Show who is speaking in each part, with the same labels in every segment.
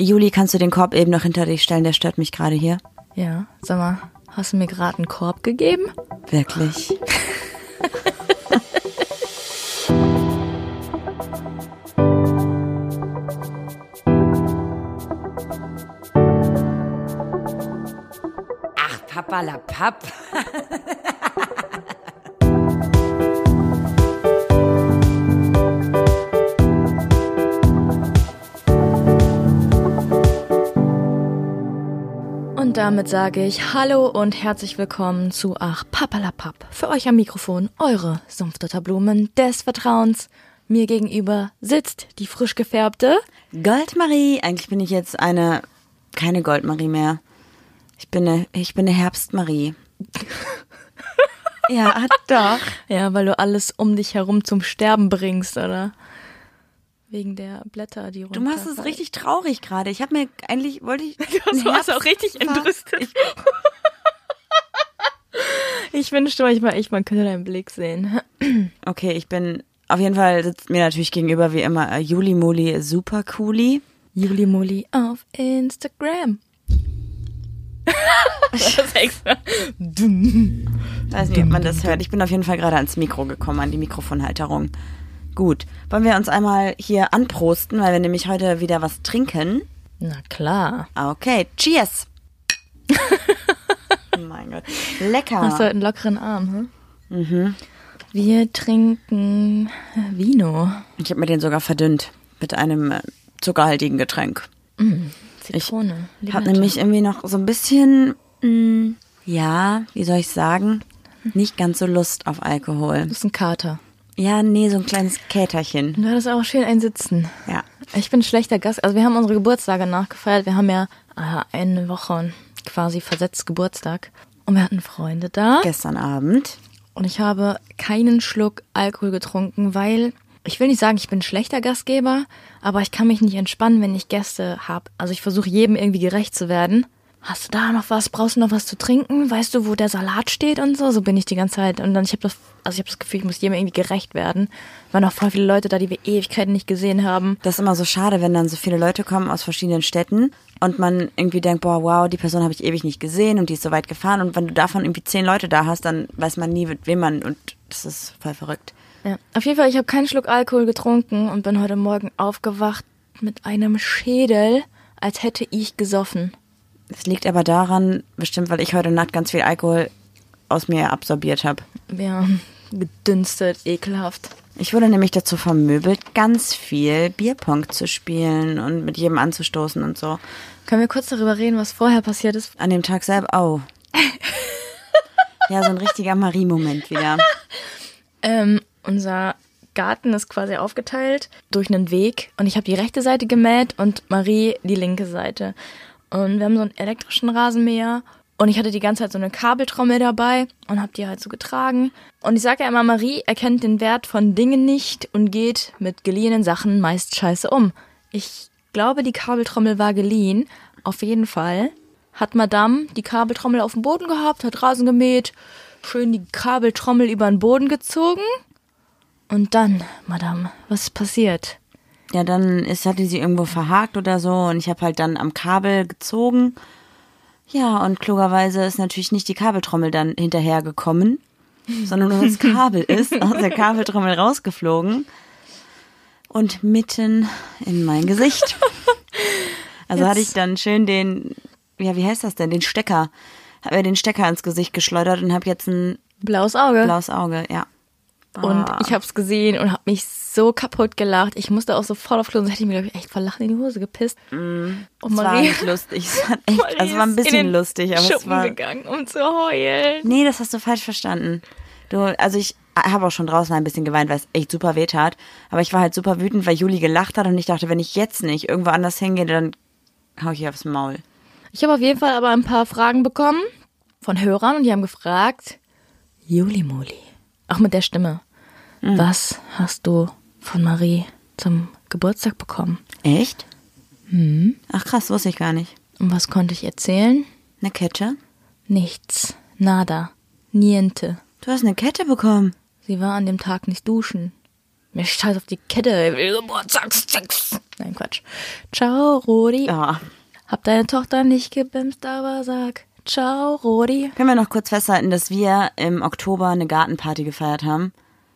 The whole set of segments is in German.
Speaker 1: Juli, kannst du den Korb eben noch hinter dich stellen? Der stört mich gerade hier.
Speaker 2: Ja, sag mal, hast du mir gerade einen Korb gegeben?
Speaker 1: Wirklich. Ach, Papa la Papp.
Speaker 2: damit sage ich Hallo und herzlich willkommen zu Ach Papalapap. Für euch am Mikrofon eure Sumpfdotterblumen des Vertrauens. Mir gegenüber sitzt die frisch gefärbte
Speaker 1: Goldmarie. Eigentlich bin ich jetzt eine, keine Goldmarie mehr. Ich bin eine, ich bin eine Herbstmarie. ja, doch.
Speaker 2: Ja, weil du alles um dich herum zum Sterben bringst, oder? Wegen der Blätter, die runter.
Speaker 1: Du machst es richtig traurig gerade. Ich habe mir eigentlich wollte ich.
Speaker 2: Du warst auch richtig entrüstet. Ich, ich wünschte manchmal echt, man könnte deinen Blick sehen.
Speaker 1: Okay, ich bin auf jeden Fall sitzt mir natürlich gegenüber wie immer äh, Juli Muli Super Cooli.
Speaker 2: Juli Muli auf Instagram. das ist extra.
Speaker 1: Weiß nicht, ob man das hört. Ich bin auf jeden Fall gerade ans Mikro gekommen, an die Mikrofonhalterung. Gut. Wollen wir uns einmal hier anprosten, weil wir nämlich heute wieder was trinken?
Speaker 2: Na klar.
Speaker 1: Okay, cheers. oh mein Gott. Lecker.
Speaker 2: Hast du heute einen lockeren Arm, hm? Mhm. Wir trinken Vino.
Speaker 1: Ich habe mir den sogar verdünnt mit einem äh, zuckerhaltigen Getränk.
Speaker 2: Zitrone.
Speaker 1: Ich habe nämlich irgendwie noch so ein bisschen, mh, ja, wie soll ich sagen, nicht ganz so Lust auf Alkohol.
Speaker 2: Das ist ein Kater.
Speaker 1: Ja, nee, so ein kleines Käterchen.
Speaker 2: Du hattest auch schön einsitzen.
Speaker 1: Ja.
Speaker 2: Ich bin schlechter Gast. Also wir haben unsere Geburtstage nachgefeiert. Wir haben ja äh, eine Woche quasi versetzt Geburtstag. Und wir hatten Freunde da.
Speaker 1: Gestern Abend.
Speaker 2: Und ich habe keinen Schluck Alkohol getrunken, weil ich will nicht sagen, ich bin ein schlechter Gastgeber, aber ich kann mich nicht entspannen, wenn ich Gäste habe. Also ich versuche jedem irgendwie gerecht zu werden. Hast du da noch was? Brauchst du noch was zu trinken? Weißt du, wo der Salat steht und so? So bin ich die ganze Zeit. Und dann ich habe das, also ich habe das Gefühl, ich muss jedem irgendwie gerecht werden. Waren noch voll viele Leute da, die wir Ewigkeiten nicht gesehen haben.
Speaker 1: Das ist immer so schade, wenn dann so viele Leute kommen aus verschiedenen Städten und man irgendwie denkt, boah, wow, die Person habe ich ewig nicht gesehen und die ist so weit gefahren. Und wenn du davon irgendwie zehn Leute da hast, dann weiß man nie, mit wem man und das ist voll verrückt.
Speaker 2: Ja. Auf jeden Fall, ich habe keinen Schluck Alkohol getrunken und bin heute Morgen aufgewacht mit einem Schädel, als hätte ich gesoffen.
Speaker 1: Das liegt aber daran, bestimmt, weil ich heute Nacht ganz viel Alkohol aus mir absorbiert habe.
Speaker 2: Ja, gedünstet, ekelhaft.
Speaker 1: Ich wurde nämlich dazu vermöbelt, ganz viel Bierpong zu spielen und mit jedem anzustoßen und so.
Speaker 2: Können wir kurz darüber reden, was vorher passiert ist?
Speaker 1: An dem Tag selber, oh. ja, so ein richtiger Marie-Moment wieder.
Speaker 2: Ähm, unser Garten ist quasi aufgeteilt durch einen Weg und ich habe die rechte Seite gemäht und Marie die linke Seite. Und wir haben so einen elektrischen Rasenmäher und ich hatte die ganze Zeit so eine Kabeltrommel dabei und habe die halt so getragen. Und ich sage ja immer, Marie erkennt den Wert von Dingen nicht und geht mit geliehenen Sachen meist scheiße um. Ich glaube, die Kabeltrommel war geliehen. Auf jeden Fall hat Madame die Kabeltrommel auf dem Boden gehabt, hat Rasen gemäht, schön die Kabeltrommel über den Boden gezogen. Und dann, Madame, was ist passiert?
Speaker 1: Ja, dann ist, hatte sie irgendwo verhakt oder so und ich habe halt dann am Kabel gezogen. Ja, und klugerweise ist natürlich nicht die Kabeltrommel dann hinterhergekommen, sondern nur das Kabel ist aus der Kabeltrommel rausgeflogen und mitten in mein Gesicht. Also
Speaker 2: Jetzt-
Speaker 1: hatte ich dann schön den, ja, wie heißt das denn, den Stecker, habe mir den Stecker ins Gesicht geschleudert und habe jetzt ein
Speaker 2: Blaues Auge.
Speaker 1: blaues Auge, ja.
Speaker 2: Und
Speaker 1: Ah.
Speaker 2: ich habe es gesehen und habe mich so kaputt gelacht. Ich musste auch sofort auf Klo, sonst hätte ich mir, glaube ich, echt vor Lachen in die Hose gepisst. Und
Speaker 1: Es war
Speaker 2: Marie,
Speaker 1: nicht lustig, es war, echt,
Speaker 2: Marie
Speaker 1: also es war ein bisschen lustig, aber es
Speaker 2: Schuppen
Speaker 1: war,
Speaker 2: gegangen, um zu heulen.
Speaker 1: Nee, das hast du falsch verstanden. Du, also ich habe auch schon draußen ein bisschen geweint, weil es echt super weh tat. Aber ich war halt super wütend, weil Juli gelacht hat und ich dachte, wenn ich jetzt nicht irgendwo anders hingehe, dann hau ich ihr aufs Maul.
Speaker 2: Ich habe auf jeden Fall aber ein paar Fragen bekommen von Hörern und die haben gefragt, Juli Moli, auch mit der Stimme,
Speaker 1: Mhm.
Speaker 2: was hast du von Marie zum Geburtstag bekommen?
Speaker 1: Echt? Ach krass, wusste ich gar nicht.
Speaker 2: Und was konnte ich erzählen?
Speaker 1: Eine Kette?
Speaker 2: Nichts, nada, niente.
Speaker 1: Du hast eine Kette bekommen.
Speaker 2: Sie war an dem Tag nicht duschen. Mir scheiß auf die Kette. Nein, Quatsch. Ciao, Rodi.
Speaker 1: Ja.
Speaker 2: Hab deine Tochter nicht gebimst, aber sag Ciao, Rodi.
Speaker 1: Können wir noch kurz festhalten, dass wir im Oktober eine Gartenparty gefeiert haben?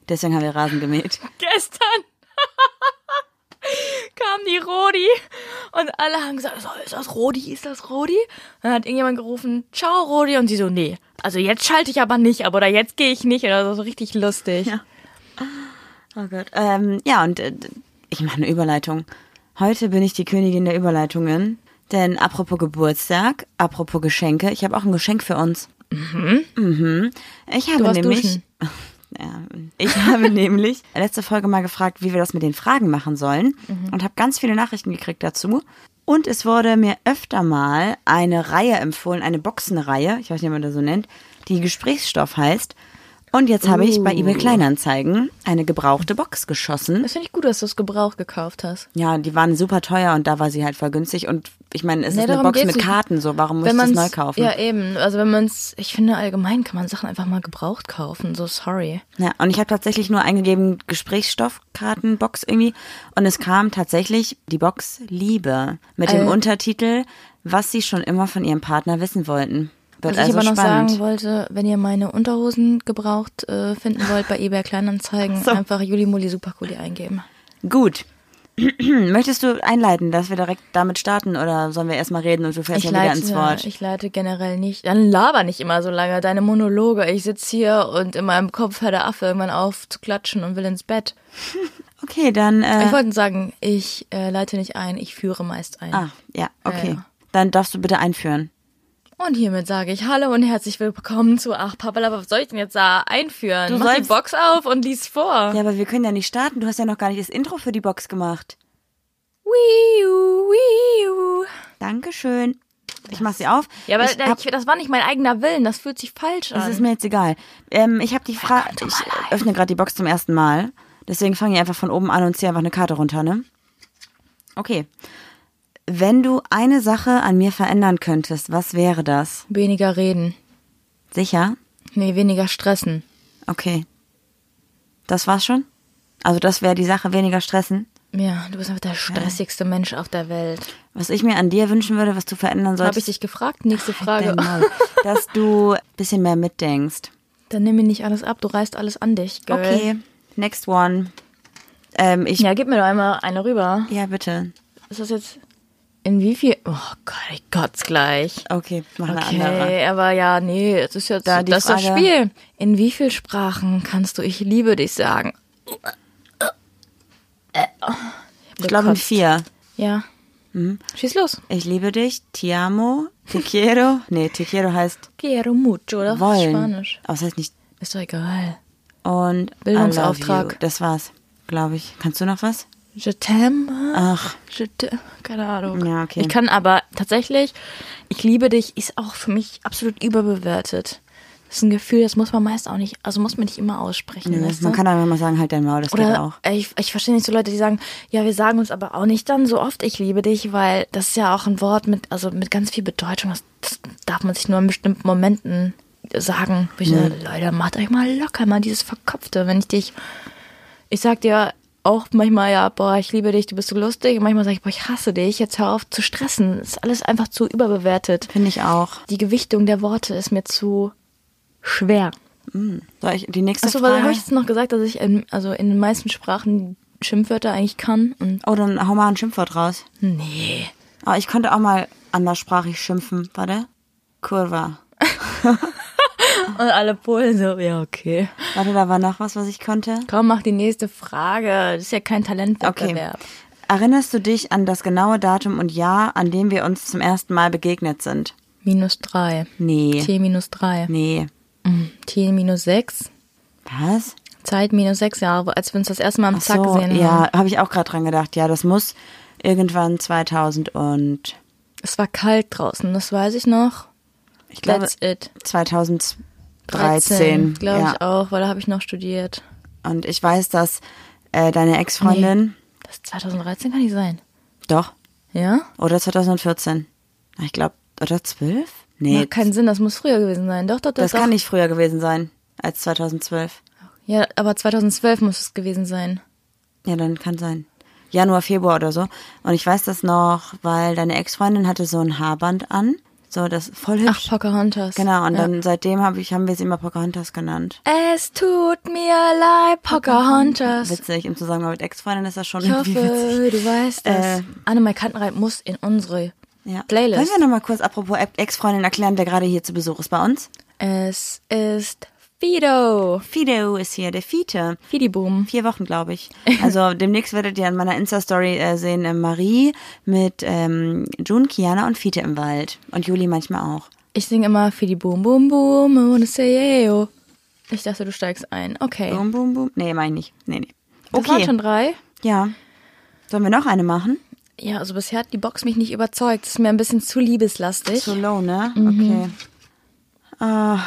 Speaker 1: Deswegen haben wir Rasen gemäht.
Speaker 2: Gestern kam die Rodi und alle haben gesagt, so, ist das Rodi, ist das Rodi? Dann hat irgendjemand gerufen, ciao Rodi und sie so, nee, also jetzt schalte ich aber nicht ab oder jetzt gehe ich nicht oder so, so richtig lustig.
Speaker 1: Ja. Oh Gott. Ähm, ja, und äh, ich mache eine Überleitung. Heute bin ich die Königin der Überleitungen. Denn apropos Geburtstag, apropos Geschenke, ich habe auch ein Geschenk für uns. Mhm. mhm. Ich habe nämlich. Ja, ich habe nämlich letzte Folge mal gefragt, wie wir das mit den Fragen machen sollen und habe ganz viele Nachrichten gekriegt dazu. Und es wurde mir öfter mal eine Reihe empfohlen, eine Boxenreihe, ich weiß nicht, wie man das so nennt, die Gesprächsstoff heißt. Und jetzt habe ich bei eBay Kleinanzeigen eine gebrauchte Box geschossen.
Speaker 2: Das finde ich gut, dass du es Gebrauch gekauft hast.
Speaker 1: Ja, die waren super teuer und da war sie halt voll günstig. Und ich meine, es
Speaker 2: Nee,
Speaker 1: ist eine Box mit. Karten, so warum muss ich das neu kaufen?
Speaker 2: Ja, eben. Also wenn man es, ich finde allgemein kann man Sachen einfach mal gebraucht kaufen. So sorry.
Speaker 1: Ja, und ich habe tatsächlich nur eingegeben Gesprächsstoffkartenbox irgendwie und es kam tatsächlich die Box Liebe mit dem
Speaker 2: Äh.
Speaker 1: Untertitel, was sie schon immer von ihrem Partner wissen wollten. Wird
Speaker 2: Was
Speaker 1: also
Speaker 2: ich aber noch
Speaker 1: spannend.
Speaker 2: sagen wollte, wenn ihr meine Unterhosen gebraucht äh, finden wollt bei eBay Kleinanzeigen,
Speaker 1: So.
Speaker 2: einfach Juli Muli Supercooli eingeben.
Speaker 1: Gut. Möchtest du einleiten, dass wir direkt damit starten oder sollen wir erstmal reden und du fährst
Speaker 2: Ich
Speaker 1: ja wieder
Speaker 2: leite,
Speaker 1: ins Wort?
Speaker 2: ich leite generell nicht. Dann laber nicht immer so lange. Deine Monologe. Ich sitz hier und in meinem Kopf hört der Affe irgendwann auf zu klatschen und will ins Bett.
Speaker 1: Okay, dann äh,
Speaker 2: Ich wollte sagen, ich äh, leite nicht ein, ich führe meist ein.
Speaker 1: Ah, ja, okay.
Speaker 2: Ja.
Speaker 1: Dann darfst du bitte einführen.
Speaker 2: Und hiermit sage ich Hallo und herzlich willkommen zu Ach Papa, was soll ich denn jetzt da einführen?
Speaker 1: Du
Speaker 2: Mach die Box auf und lies vor.
Speaker 1: Ja, aber wir können ja nicht starten. Du hast ja noch gar nicht das Intro für die Box gemacht.
Speaker 2: Wiu, wiu.
Speaker 1: Dankeschön. Ich mach sie auf.
Speaker 2: Ja, aber
Speaker 1: ich hab,
Speaker 2: ich, das war nicht mein eigener Willen, das fühlt sich falsch an.
Speaker 1: das ist mir jetzt egal. Ähm, ich habe die Frage. Ich öffne gerade die Box zum ersten Mal. Deswegen fange ich einfach von oben an und ziehe einfach eine Karte runter, ne? Okay. Wenn du eine Sache an mir verändern könntest, was wäre das?
Speaker 2: weniger reden.
Speaker 1: Sicher?
Speaker 2: Nee, weniger stressen.
Speaker 1: Okay. Das war's schon? Also das wäre die Sache, weniger stressen.
Speaker 2: Ja, du bist einfach der stressigste Mensch auf der Welt.
Speaker 1: Was ich mir an dir wünschen würde, was du verändern
Speaker 2: Habe ich
Speaker 1: solltest,
Speaker 2: dich gefragt? Nächste Frage.
Speaker 1: Dein Maul. dass du ein bisschen mehr mitdenkst.
Speaker 2: Dann nimm mir nicht alles ab, du reißt alles an dich. Girl.
Speaker 1: Okay, next one. Ähm, ja.
Speaker 2: Ja, gib mir doch einmal eine rüber.
Speaker 1: bitte.
Speaker 2: Ist das jetzt in wie viel? Oh Gott, ich kotz gleich.
Speaker 1: Okay, mach eine andere.
Speaker 2: Okay, aber ja, nee, es ist jetzt
Speaker 1: Da die
Speaker 2: das das Spiel. In wie viel Sprachen kannst du ich liebe dich sagen?
Speaker 1: Ich glaube in vier.
Speaker 2: Ja.
Speaker 1: Mhm.
Speaker 2: Schieß los.
Speaker 1: Ich liebe dich, te amo, te quiero. Nee, te quiero heißt
Speaker 2: Quiero mucho, oder?
Speaker 1: wollen.
Speaker 2: Spanisch.
Speaker 1: Aber es heißt nicht.
Speaker 2: Ist doch egal.
Speaker 1: Und
Speaker 2: Bildungsauftrag.
Speaker 1: Das war's, glaube ich. Kannst du noch was?
Speaker 2: Je t'aime.
Speaker 1: Ach,
Speaker 2: Je t'aime. Keine Ahnung.
Speaker 1: Ja, okay.
Speaker 2: Ich kann aber tatsächlich, ich liebe dich, ist auch für mich absolut überbewertet. Das ist ein Gefühl, das muss man meist auch nicht, also muss man nicht immer aussprechen. weißt
Speaker 1: man kann aber immer sagen, halt dein Maul, das geht
Speaker 2: Oder
Speaker 1: auch.
Speaker 2: ich, ich verstehe nicht so Leute, die sagen, ja, wir sagen uns aber auch nicht dann so oft, ich liebe dich, weil das ist ja auch ein Wort mit, also mit ganz viel Bedeutung. Das, das darf man sich nur in bestimmten Momenten sagen. Wo ich
Speaker 1: Mhm.
Speaker 2: sage, Leute, macht euch mal locker, mal dieses Verkopfte. Wenn ich dich, ich sag dir auch manchmal, ja, boah, ich liebe dich, du bist so lustig. Und manchmal sage ich, boah, ich hasse dich, jetzt hör auf zu stressen. Ist alles einfach zu überbewertet.
Speaker 1: Finde ich auch.
Speaker 2: Die Gewichtung der Worte ist mir zu schwer.
Speaker 1: Soll ich die nächste
Speaker 2: Achso,
Speaker 1: Frage?
Speaker 2: habe ich jetzt noch gesagt, dass ich in, also in den meisten Sprachen Schimpfwörter eigentlich kann. Und
Speaker 1: oh, dann hau mal ein Schimpfwort raus.
Speaker 2: nee.
Speaker 1: Aber ich konnte auch mal anderssprachig schimpfen. Warte. Kurva.
Speaker 2: Und alle Polen so, ja, okay.
Speaker 1: Warte, da war noch was, was ich konnte.
Speaker 2: Komm, mach die nächste Frage. Das ist ja kein
Speaker 1: Okay.
Speaker 2: Talentwettbewerb.
Speaker 1: Erinnerst du dich an das genaue Datum und Jahr, an dem wir uns zum ersten Mal begegnet sind?
Speaker 2: Minus drei.
Speaker 1: Nee.
Speaker 2: T minus drei.
Speaker 1: Nee.
Speaker 2: Mhm. T minus sechs.
Speaker 1: Was?
Speaker 2: Zeit minus sechs Jahre, als wir uns das erste Mal am
Speaker 1: Ach
Speaker 2: Zack
Speaker 1: so,
Speaker 2: gesehen haben.
Speaker 1: ja, habe ich auch gerade dran gedacht. Ja, das muss irgendwann 2000 und
Speaker 2: Es war kalt draußen, das weiß ich noch.
Speaker 1: Ich glaube
Speaker 2: That's it.
Speaker 1: 2013.
Speaker 2: glaube
Speaker 1: ja.
Speaker 2: ich auch, weil da habe ich noch studiert.
Speaker 1: Und ich weiß, dass äh, deine Ex-Freundin,
Speaker 2: Das 2013 kann nicht sein.
Speaker 1: doch,
Speaker 2: Ja?
Speaker 1: oder 2014. Ich glaube, oder 12? Nee,
Speaker 2: Macht keinen Sinn, das muss früher gewesen sein. Doch, doch, doch.
Speaker 1: das
Speaker 2: doch.
Speaker 1: kann nicht früher gewesen sein als 2012.
Speaker 2: Ja, aber 2012 muss es gewesen sein.
Speaker 1: Ja, dann kann sein. Januar, Februar oder so. Und ich weiß das noch, weil deine Ex-Freundin hatte so ein Haarband an. So, das voll
Speaker 2: Ach,
Speaker 1: hübsch.
Speaker 2: Pocahontas.
Speaker 1: genau, und
Speaker 2: ja.
Speaker 1: dann seitdem hab ich, haben wir sie immer Pocahontas genannt.
Speaker 2: Es tut mir leid, Pocahontas.
Speaker 1: Witzig, im Zusammenhang mit Ex-Freundin ist das schon
Speaker 2: Ich
Speaker 1: irgendwie witzig.
Speaker 2: hoffe, du weißt das.
Speaker 1: Äh.
Speaker 2: Annemai Kantenreit muss in unsere
Speaker 1: Ja.
Speaker 2: Playlist.
Speaker 1: Wollen wir nochmal kurz, apropos Ex-Freundin, erklären, wer gerade hier zu Besuch ist bei uns?
Speaker 2: Es ist Fido.
Speaker 1: Fido ist hier, der Fiete.
Speaker 2: Fidiboom.
Speaker 1: Vier Wochen, glaube ich. Also demnächst werdet ihr in meiner Insta-Story äh, sehen äh, Marie mit ähm, June, Kiana und Fiete im Wald. Und Juli manchmal auch.
Speaker 2: Ich singe immer Fidiboom, boom, boom, I wanna say yo. Ich dachte, du steigst ein. Okay.
Speaker 1: Boom, boom, boom. Nee, meine ich nicht. Nee, nee.
Speaker 2: Das waren
Speaker 1: Okay.
Speaker 2: schon drei.
Speaker 1: Ja. Sollen wir noch eine machen?
Speaker 2: Ja, also bisher hat die Box mich nicht überzeugt. Das ist mir ein bisschen zu liebeslastig.
Speaker 1: Zu low, ne?
Speaker 2: Mhm.
Speaker 1: Okay. Ah.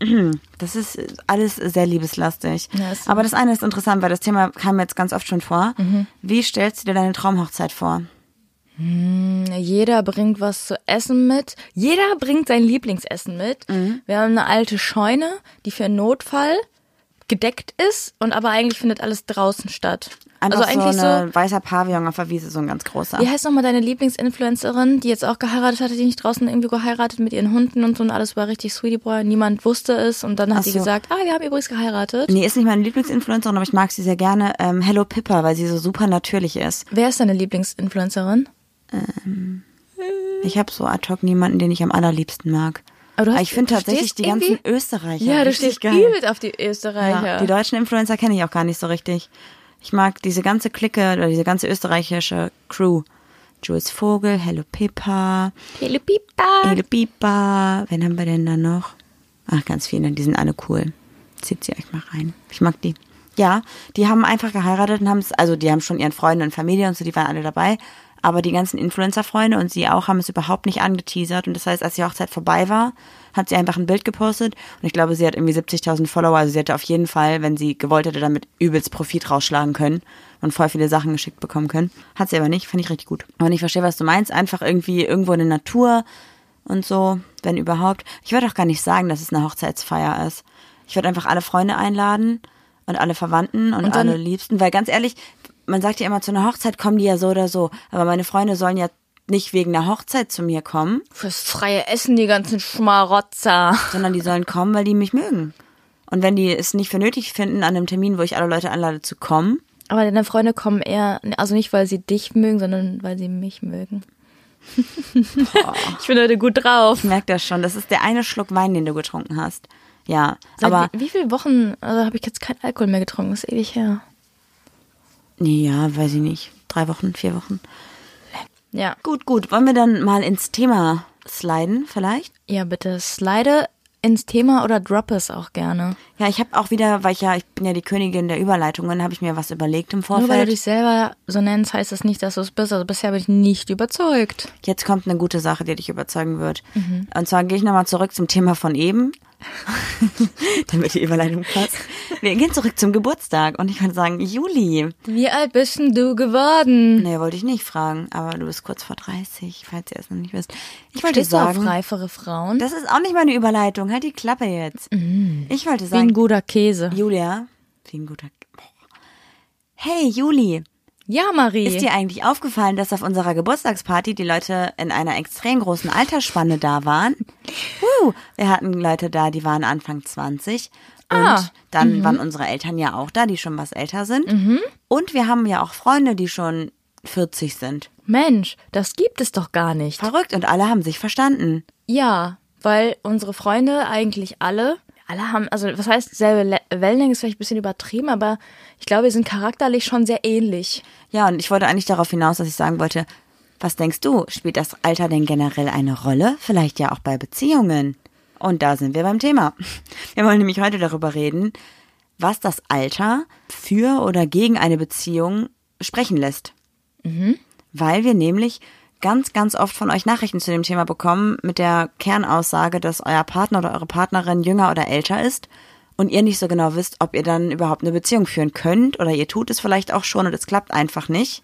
Speaker 1: Das ist alles sehr liebeslastig.
Speaker 2: Ja, so.
Speaker 1: Aber das eine ist interessant, weil das Thema kam jetzt ganz oft schon vor.
Speaker 2: Mhm.
Speaker 1: Wie stellst du dir deine Traumhochzeit vor?
Speaker 2: Jeder bringt was zu essen mit. Jeder bringt sein Lieblingsessen mit.
Speaker 1: Mhm.
Speaker 2: Wir haben eine alte Scheune, die für einen Notfall gedeckt ist und aber eigentlich findet alles draußen statt.
Speaker 1: Einfach
Speaker 2: also eigentlich
Speaker 1: so
Speaker 2: so,
Speaker 1: ein weißer Pavillon auf der Wiese, so ein ganz großer.
Speaker 2: Wie heißt nochmal deine Lieblingsinfluencerin, die jetzt auch geheiratet hatte, die nicht draußen irgendwie geheiratet mit ihren Hunden und so und alles war richtig Sweetie Boy, niemand wusste es und dann hat
Speaker 1: Ach
Speaker 2: sie
Speaker 1: so.
Speaker 2: gesagt, ah, wir haben übrigens geheiratet.
Speaker 1: Nee, ist nicht meine Lieblingsinfluencerin, aber ich mag sie sehr gerne. Ähm, Hello Pippa, weil sie so super natürlich ist.
Speaker 2: Wer ist deine Lieblingsinfluencerin?
Speaker 1: Ich habe so ad hoc niemanden, den ich am allerliebsten mag.
Speaker 2: Aber du hast-
Speaker 1: ich finde tatsächlich die ganzen Österreicher.
Speaker 2: Ja, du stehst
Speaker 1: geil.
Speaker 2: übel auf die Österreicher.
Speaker 1: Ja, die deutschen Influencer kenne ich auch gar nicht so richtig. Ich mag diese ganze Clique oder diese ganze österreichische Crew. Jules Vogel, Hello Pippa,
Speaker 2: Hello Pipa.
Speaker 1: Hello Pippa. Wen haben wir denn da noch? Ach, ganz viele, die sind alle cool. Zieht sie euch mal rein. Ich mag die. Ja, die haben einfach geheiratet und haben es, also die haben schon ihren Freunden und Familie und so, die waren alle dabei. Aber die ganzen Influencer-Freunde und sie auch haben es überhaupt nicht angeteasert. Und das heißt, als die Hochzeit vorbei war, hat sie einfach ein Bild gepostet. Und ich glaube, sie hat irgendwie 70.000 Follower. Also sie hätte auf jeden Fall, wenn sie gewollt hätte, damit übelst Profit rausschlagen können und voll viele Sachen geschickt bekommen können. Hat sie aber nicht, finde ich richtig gut. Und ich verstehe, was du meinst. Einfach irgendwie irgendwo in der Natur und so, wenn überhaupt. Ich würde auch gar nicht sagen, dass es eine Hochzeitsfeier ist. Ich würde einfach alle Freunde einladen und alle Verwandten und,
Speaker 2: Und
Speaker 1: alle Liebsten, weil ganz ehrlich, man sagt ja immer, zu einer Hochzeit kommen die ja so oder so. Aber meine Freunde sollen ja nicht wegen der Hochzeit zu mir kommen,
Speaker 2: Fürs freie Essen, die ganzen Schmarotzer.
Speaker 1: sondern die sollen kommen, weil die mich mögen. Und wenn die es nicht für nötig finden, an einem Termin, wo ich alle Leute einlade, zu kommen,
Speaker 2: Aber deine Freunde kommen eher, also nicht, weil sie dich mögen, sondern weil sie mich mögen. ich bin heute gut drauf.
Speaker 1: ich merke das schon. Das ist der eine Schluck Wein, den du getrunken hast. Ja,
Speaker 2: Seit
Speaker 1: aber
Speaker 2: wie, wie viele Wochen also habe ich jetzt keinen Alkohol mehr getrunken? Das ist ewig her.
Speaker 1: nee, ja, weiß ich nicht. Drei Wochen, vier Wochen.
Speaker 2: Ja.
Speaker 1: Gut, gut. Wollen wir dann mal ins Thema sliden, vielleicht?
Speaker 2: Ja, bitte slide ins Thema oder drop es auch gerne.
Speaker 1: Ja, ich habe auch wieder, weil ich ja, ich bin ja die Königin der Überleitungen, habe ich mir was überlegt im
Speaker 2: Nur weil du
Speaker 1: Vorfeld.
Speaker 2: dich selber so nennst, heißt das nicht, dass du es bist. Also bisher bin ich nicht überzeugt.
Speaker 1: Jetzt kommt eine gute Sache, die dich überzeugen wird. Und zwar gehe ich nochmal zurück zum Thema von eben, damit die Überleitung passt. Wir gehen zurück zum Geburtstag und ich kann sagen, Juli.
Speaker 2: Wie alt bist denn du geworden?
Speaker 1: Nee, wollte ich nicht fragen, aber du bist kurz vor 30, falls ihr es noch nicht wisst. Ich wollte
Speaker 2: Stehst du auf
Speaker 1: sagen,
Speaker 2: reifere Frauen?
Speaker 1: das ist auch nicht meine Überleitung. Halt die Klappe jetzt. Ich wollte
Speaker 2: Wie
Speaker 1: sagen,
Speaker 2: ein guter Käse.
Speaker 1: Julia, wie ein guter. Hey, Juli,
Speaker 2: Ja, Marie.
Speaker 1: ist dir eigentlich aufgefallen, dass auf unserer Geburtstagsparty die Leute in einer extrem großen Altersspanne da waren? Uh, wir hatten Leute da, die waren Anfang 20. Und
Speaker 2: Ah,
Speaker 1: dann waren unsere Eltern ja auch da, die schon was älter sind. Und wir haben ja auch Freunde, die schon 40 sind.
Speaker 2: Mensch, das gibt es doch gar nicht.
Speaker 1: Verrückt und alle haben sich verstanden.
Speaker 2: Ja, weil unsere Freunde eigentlich alle, alle haben, also was heißt selbe Le Wellenlänge ist vielleicht ein bisschen übertrieben, aber ich glaube, wir sind charakterlich schon sehr ähnlich.
Speaker 1: Ja, und ich wollte eigentlich darauf hinaus, dass ich sagen wollte, was denkst du, spielt das Alter denn generell eine Rolle? Vielleicht ja auch bei Beziehungen. Und da sind wir beim Thema. Wir wollen nämlich heute darüber reden, was das Alter für oder gegen eine Beziehung sprechen lässt. Weil wir nämlich ganz, ganz oft von euch Nachrichten zu dem Thema bekommen mit der Kernaussage, dass euer Partner oder eure Partnerin jünger oder älter ist und ihr nicht so genau wisst, ob ihr dann überhaupt eine Beziehung führen könnt oder ihr tut es vielleicht auch schon und es klappt einfach nicht.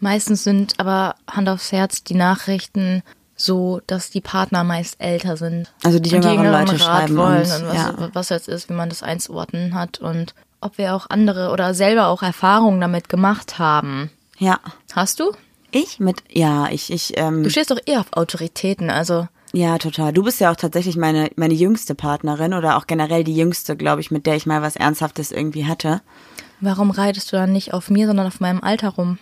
Speaker 2: Meistens sind aber Hand aufs Herz die Nachrichten so, dass die Partner meist älter sind.
Speaker 1: Also die jüngeren Leute
Speaker 2: Rat
Speaker 1: schreiben
Speaker 2: wollen
Speaker 1: uns,
Speaker 2: und was,
Speaker 1: ja.
Speaker 2: was jetzt ist, wie man das einzuordnen hat und ob wir auch andere oder selber auch Erfahrungen damit gemacht haben.
Speaker 1: Ja.
Speaker 2: Hast du?
Speaker 1: Ich mit, ja, ich, ich, ähm,
Speaker 2: Du stehst doch eher auf Autoritäten, also
Speaker 1: ja, total. Du bist ja auch tatsächlich meine, meine jüngste Partnerin oder auch generell die jüngste, glaube ich, mit der ich mal was Ernsthaftes irgendwie hatte.
Speaker 2: warum reitest du dann nicht auf mir, sondern auf meinem Alter rum?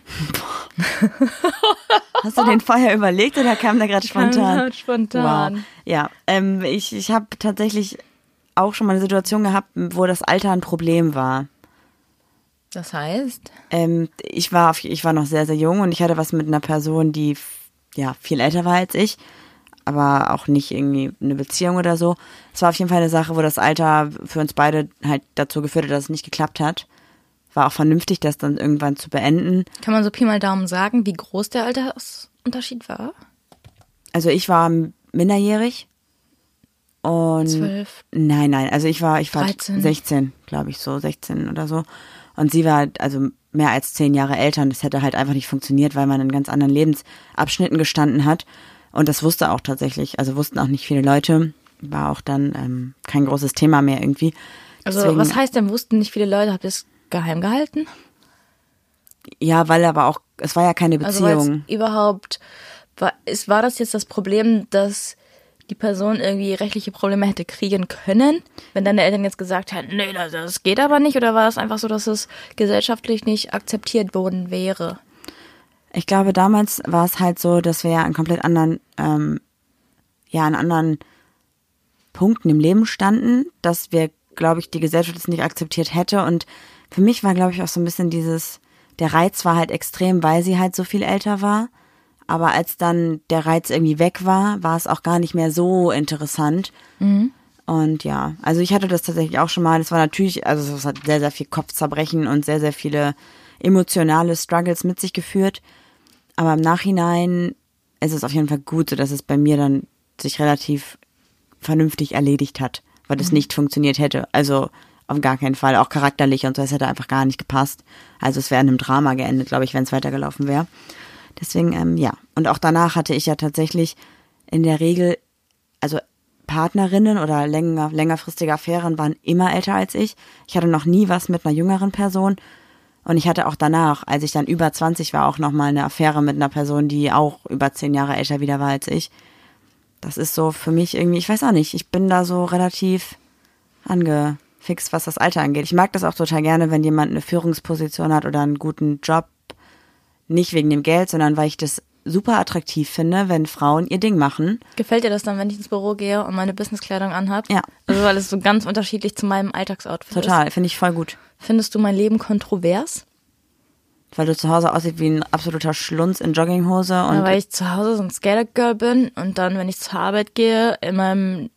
Speaker 1: Hast du den vorher überlegt oder kam der gerade spontan?
Speaker 2: grad spontan.
Speaker 1: Wow. Ja, ähm, ich, ich habe tatsächlich auch schon mal eine Situation gehabt, wo das Alter ein Problem war.
Speaker 2: Das heißt?
Speaker 1: Ähm, ich war auf, ich war noch sehr sehr jung und ich hatte was mit einer Person, die ja viel älter war als ich, aber auch nicht irgendwie eine Beziehung oder so. Es war auf jeden Fall eine Sache, wo das Alter für uns beide halt dazu geführt hat, dass es nicht geklappt hat. War auch vernünftig, das dann irgendwann zu beenden.
Speaker 2: Kann man so Pi mal Daumen sagen, wie groß der Altersunterschied war?
Speaker 1: Also ich war minderjährig und
Speaker 2: Zwölf.
Speaker 1: Nein, nein, also ich war, ich war
Speaker 2: 13.
Speaker 1: 16, glaube ich, so 16 oder so. Und sie war also mehr als zehn Jahre älter und das hätte halt einfach nicht funktioniert, weil man in ganz anderen Lebensabschnitten gestanden hat. Und das wusste auch tatsächlich, also wussten auch nicht viele Leute. War auch dann ähm, kein großes Thema mehr irgendwie.
Speaker 2: Also
Speaker 1: Deswegen-
Speaker 2: was heißt denn, wussten nicht viele Leute, habt ihr es geheim gehalten?
Speaker 1: Ja, weil aber auch, es war ja keine
Speaker 2: Also
Speaker 1: Beziehung.
Speaker 2: überhaupt, war, ist, war das jetzt das Problem, dass die Person irgendwie rechtliche Probleme hätte kriegen können, wenn deine Eltern jetzt gesagt hätten, nee, das, das geht aber nicht, oder war es einfach so, dass es gesellschaftlich nicht akzeptiert worden wäre?
Speaker 1: Ich glaube, damals war es halt so, dass wir ja an komplett anderen, ähm, ja, an anderen Punkten im Leben standen, dass wir, glaube ich, die Gesellschaft es nicht akzeptiert hätte. Und für mich war, glaube ich, auch so ein bisschen dieses, der Reiz war halt extrem, weil sie halt so viel älter war. Aber als dann der Reiz irgendwie weg war, war es auch gar nicht mehr so interessant. Und ja, also ich hatte das tatsächlich auch schon mal. Das war natürlich, also es hat sehr, sehr viel Kopfzerbrechen und sehr, sehr viele emotionale Struggles mit sich geführt. Aber im Nachhinein ist es auf jeden Fall gut, so dass es bei mir dann sich relativ vernünftig erledigt hat, weil es nicht funktioniert hätte. Also auf gar keinen Fall, auch charakterlich und so, es hätte einfach gar nicht gepasst. Also es wäre in einem Drama geendet, glaube ich, wenn es weitergelaufen wäre. Deswegen, ähm, ja. Und auch danach hatte ich ja tatsächlich in der Regel, also Partnerinnen oder länger, längerfristige Affären waren immer älter als ich. Ich hatte noch nie was mit einer jüngeren Person. Und ich hatte auch danach, als ich dann über 20 war, auch nochmal eine Affäre mit einer Person, die auch über zehn Jahre älter wieder war als ich. Das ist so für mich irgendwie, ich weiß auch nicht, ich bin da so relativ angefixt, was das Alter angeht. Ich mag das auch total gerne, wenn jemand eine Führungsposition hat oder einen guten Job. Nicht wegen dem Geld, sondern weil ich das super attraktiv finde, wenn Frauen ihr Ding machen.
Speaker 2: Gefällt dir das dann, wenn ich ins Büro gehe und meine Businesskleidung anhab?
Speaker 1: Ja.
Speaker 2: Also weil es so ganz unterschiedlich zu meinem Alltagsoutfit ist.
Speaker 1: Total, finde ich voll gut.
Speaker 2: Findest du mein Leben kontrovers?
Speaker 1: Weil du zu Hause aussiehst wie ein absoluter Schlunz in Jogginghose und
Speaker 2: Ja, weil ich zu Hause so ein Skater-Girl bin und dann, wenn ich zur Arbeit gehe, in meinem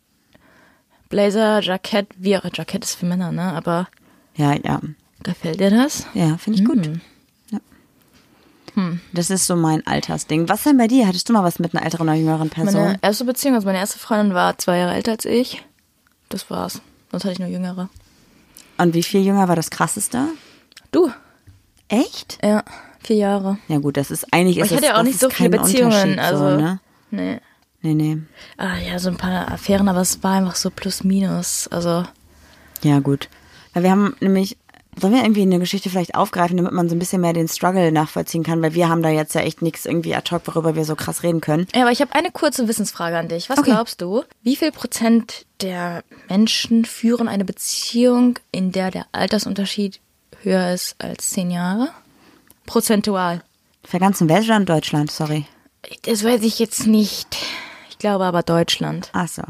Speaker 2: Blazer, Jackett, wie auch Jackett ist für Männer, ne? Aber
Speaker 1: ja, ja,
Speaker 2: gefällt dir das?
Speaker 1: ja, finde ich gut. Ja. Das ist so mein Altersding. Was denn bei dir? Hattest du mal was mit einer älteren oder jüngeren Person?
Speaker 2: Meine erste Beziehung, also meine erste Freundin war zwei Jahre älter als ich. Das war's. Sonst hatte ich nur jüngere.
Speaker 1: Und wie viel jünger war das krasseste?
Speaker 2: Du?
Speaker 1: Echt?
Speaker 2: Ja, vier Jahre.
Speaker 1: Ja gut, das ist eigentlich ist
Speaker 2: ich hatte ja auch nicht so viele Beziehungen, also-
Speaker 1: So, ne?
Speaker 2: Nee.
Speaker 1: Nee, nee.
Speaker 2: Ah ja, so ein paar Affären, aber es war einfach so plus minus. Also,
Speaker 1: Ja, gut. Weil wir haben nämlich, sollen wir irgendwie eine Geschichte vielleicht aufgreifen, damit man so ein bisschen mehr den Struggle nachvollziehen kann, weil wir haben da jetzt ja echt nichts irgendwie ad hoc, worüber wir so krass reden können.
Speaker 2: ja, aber ich habe eine kurze Wissensfrage an dich. Was
Speaker 1: Okay.
Speaker 2: glaubst du, wie viel Prozent der Menschen führen eine Beziehung, in der der Altersunterschied höher ist als zehn Jahre? Prozentual.
Speaker 1: Der ganzen Welt oder in Deutschland, sorry.
Speaker 2: Das weiß ich jetzt nicht. Ich glaube aber Deutschland.
Speaker 1: Ach so.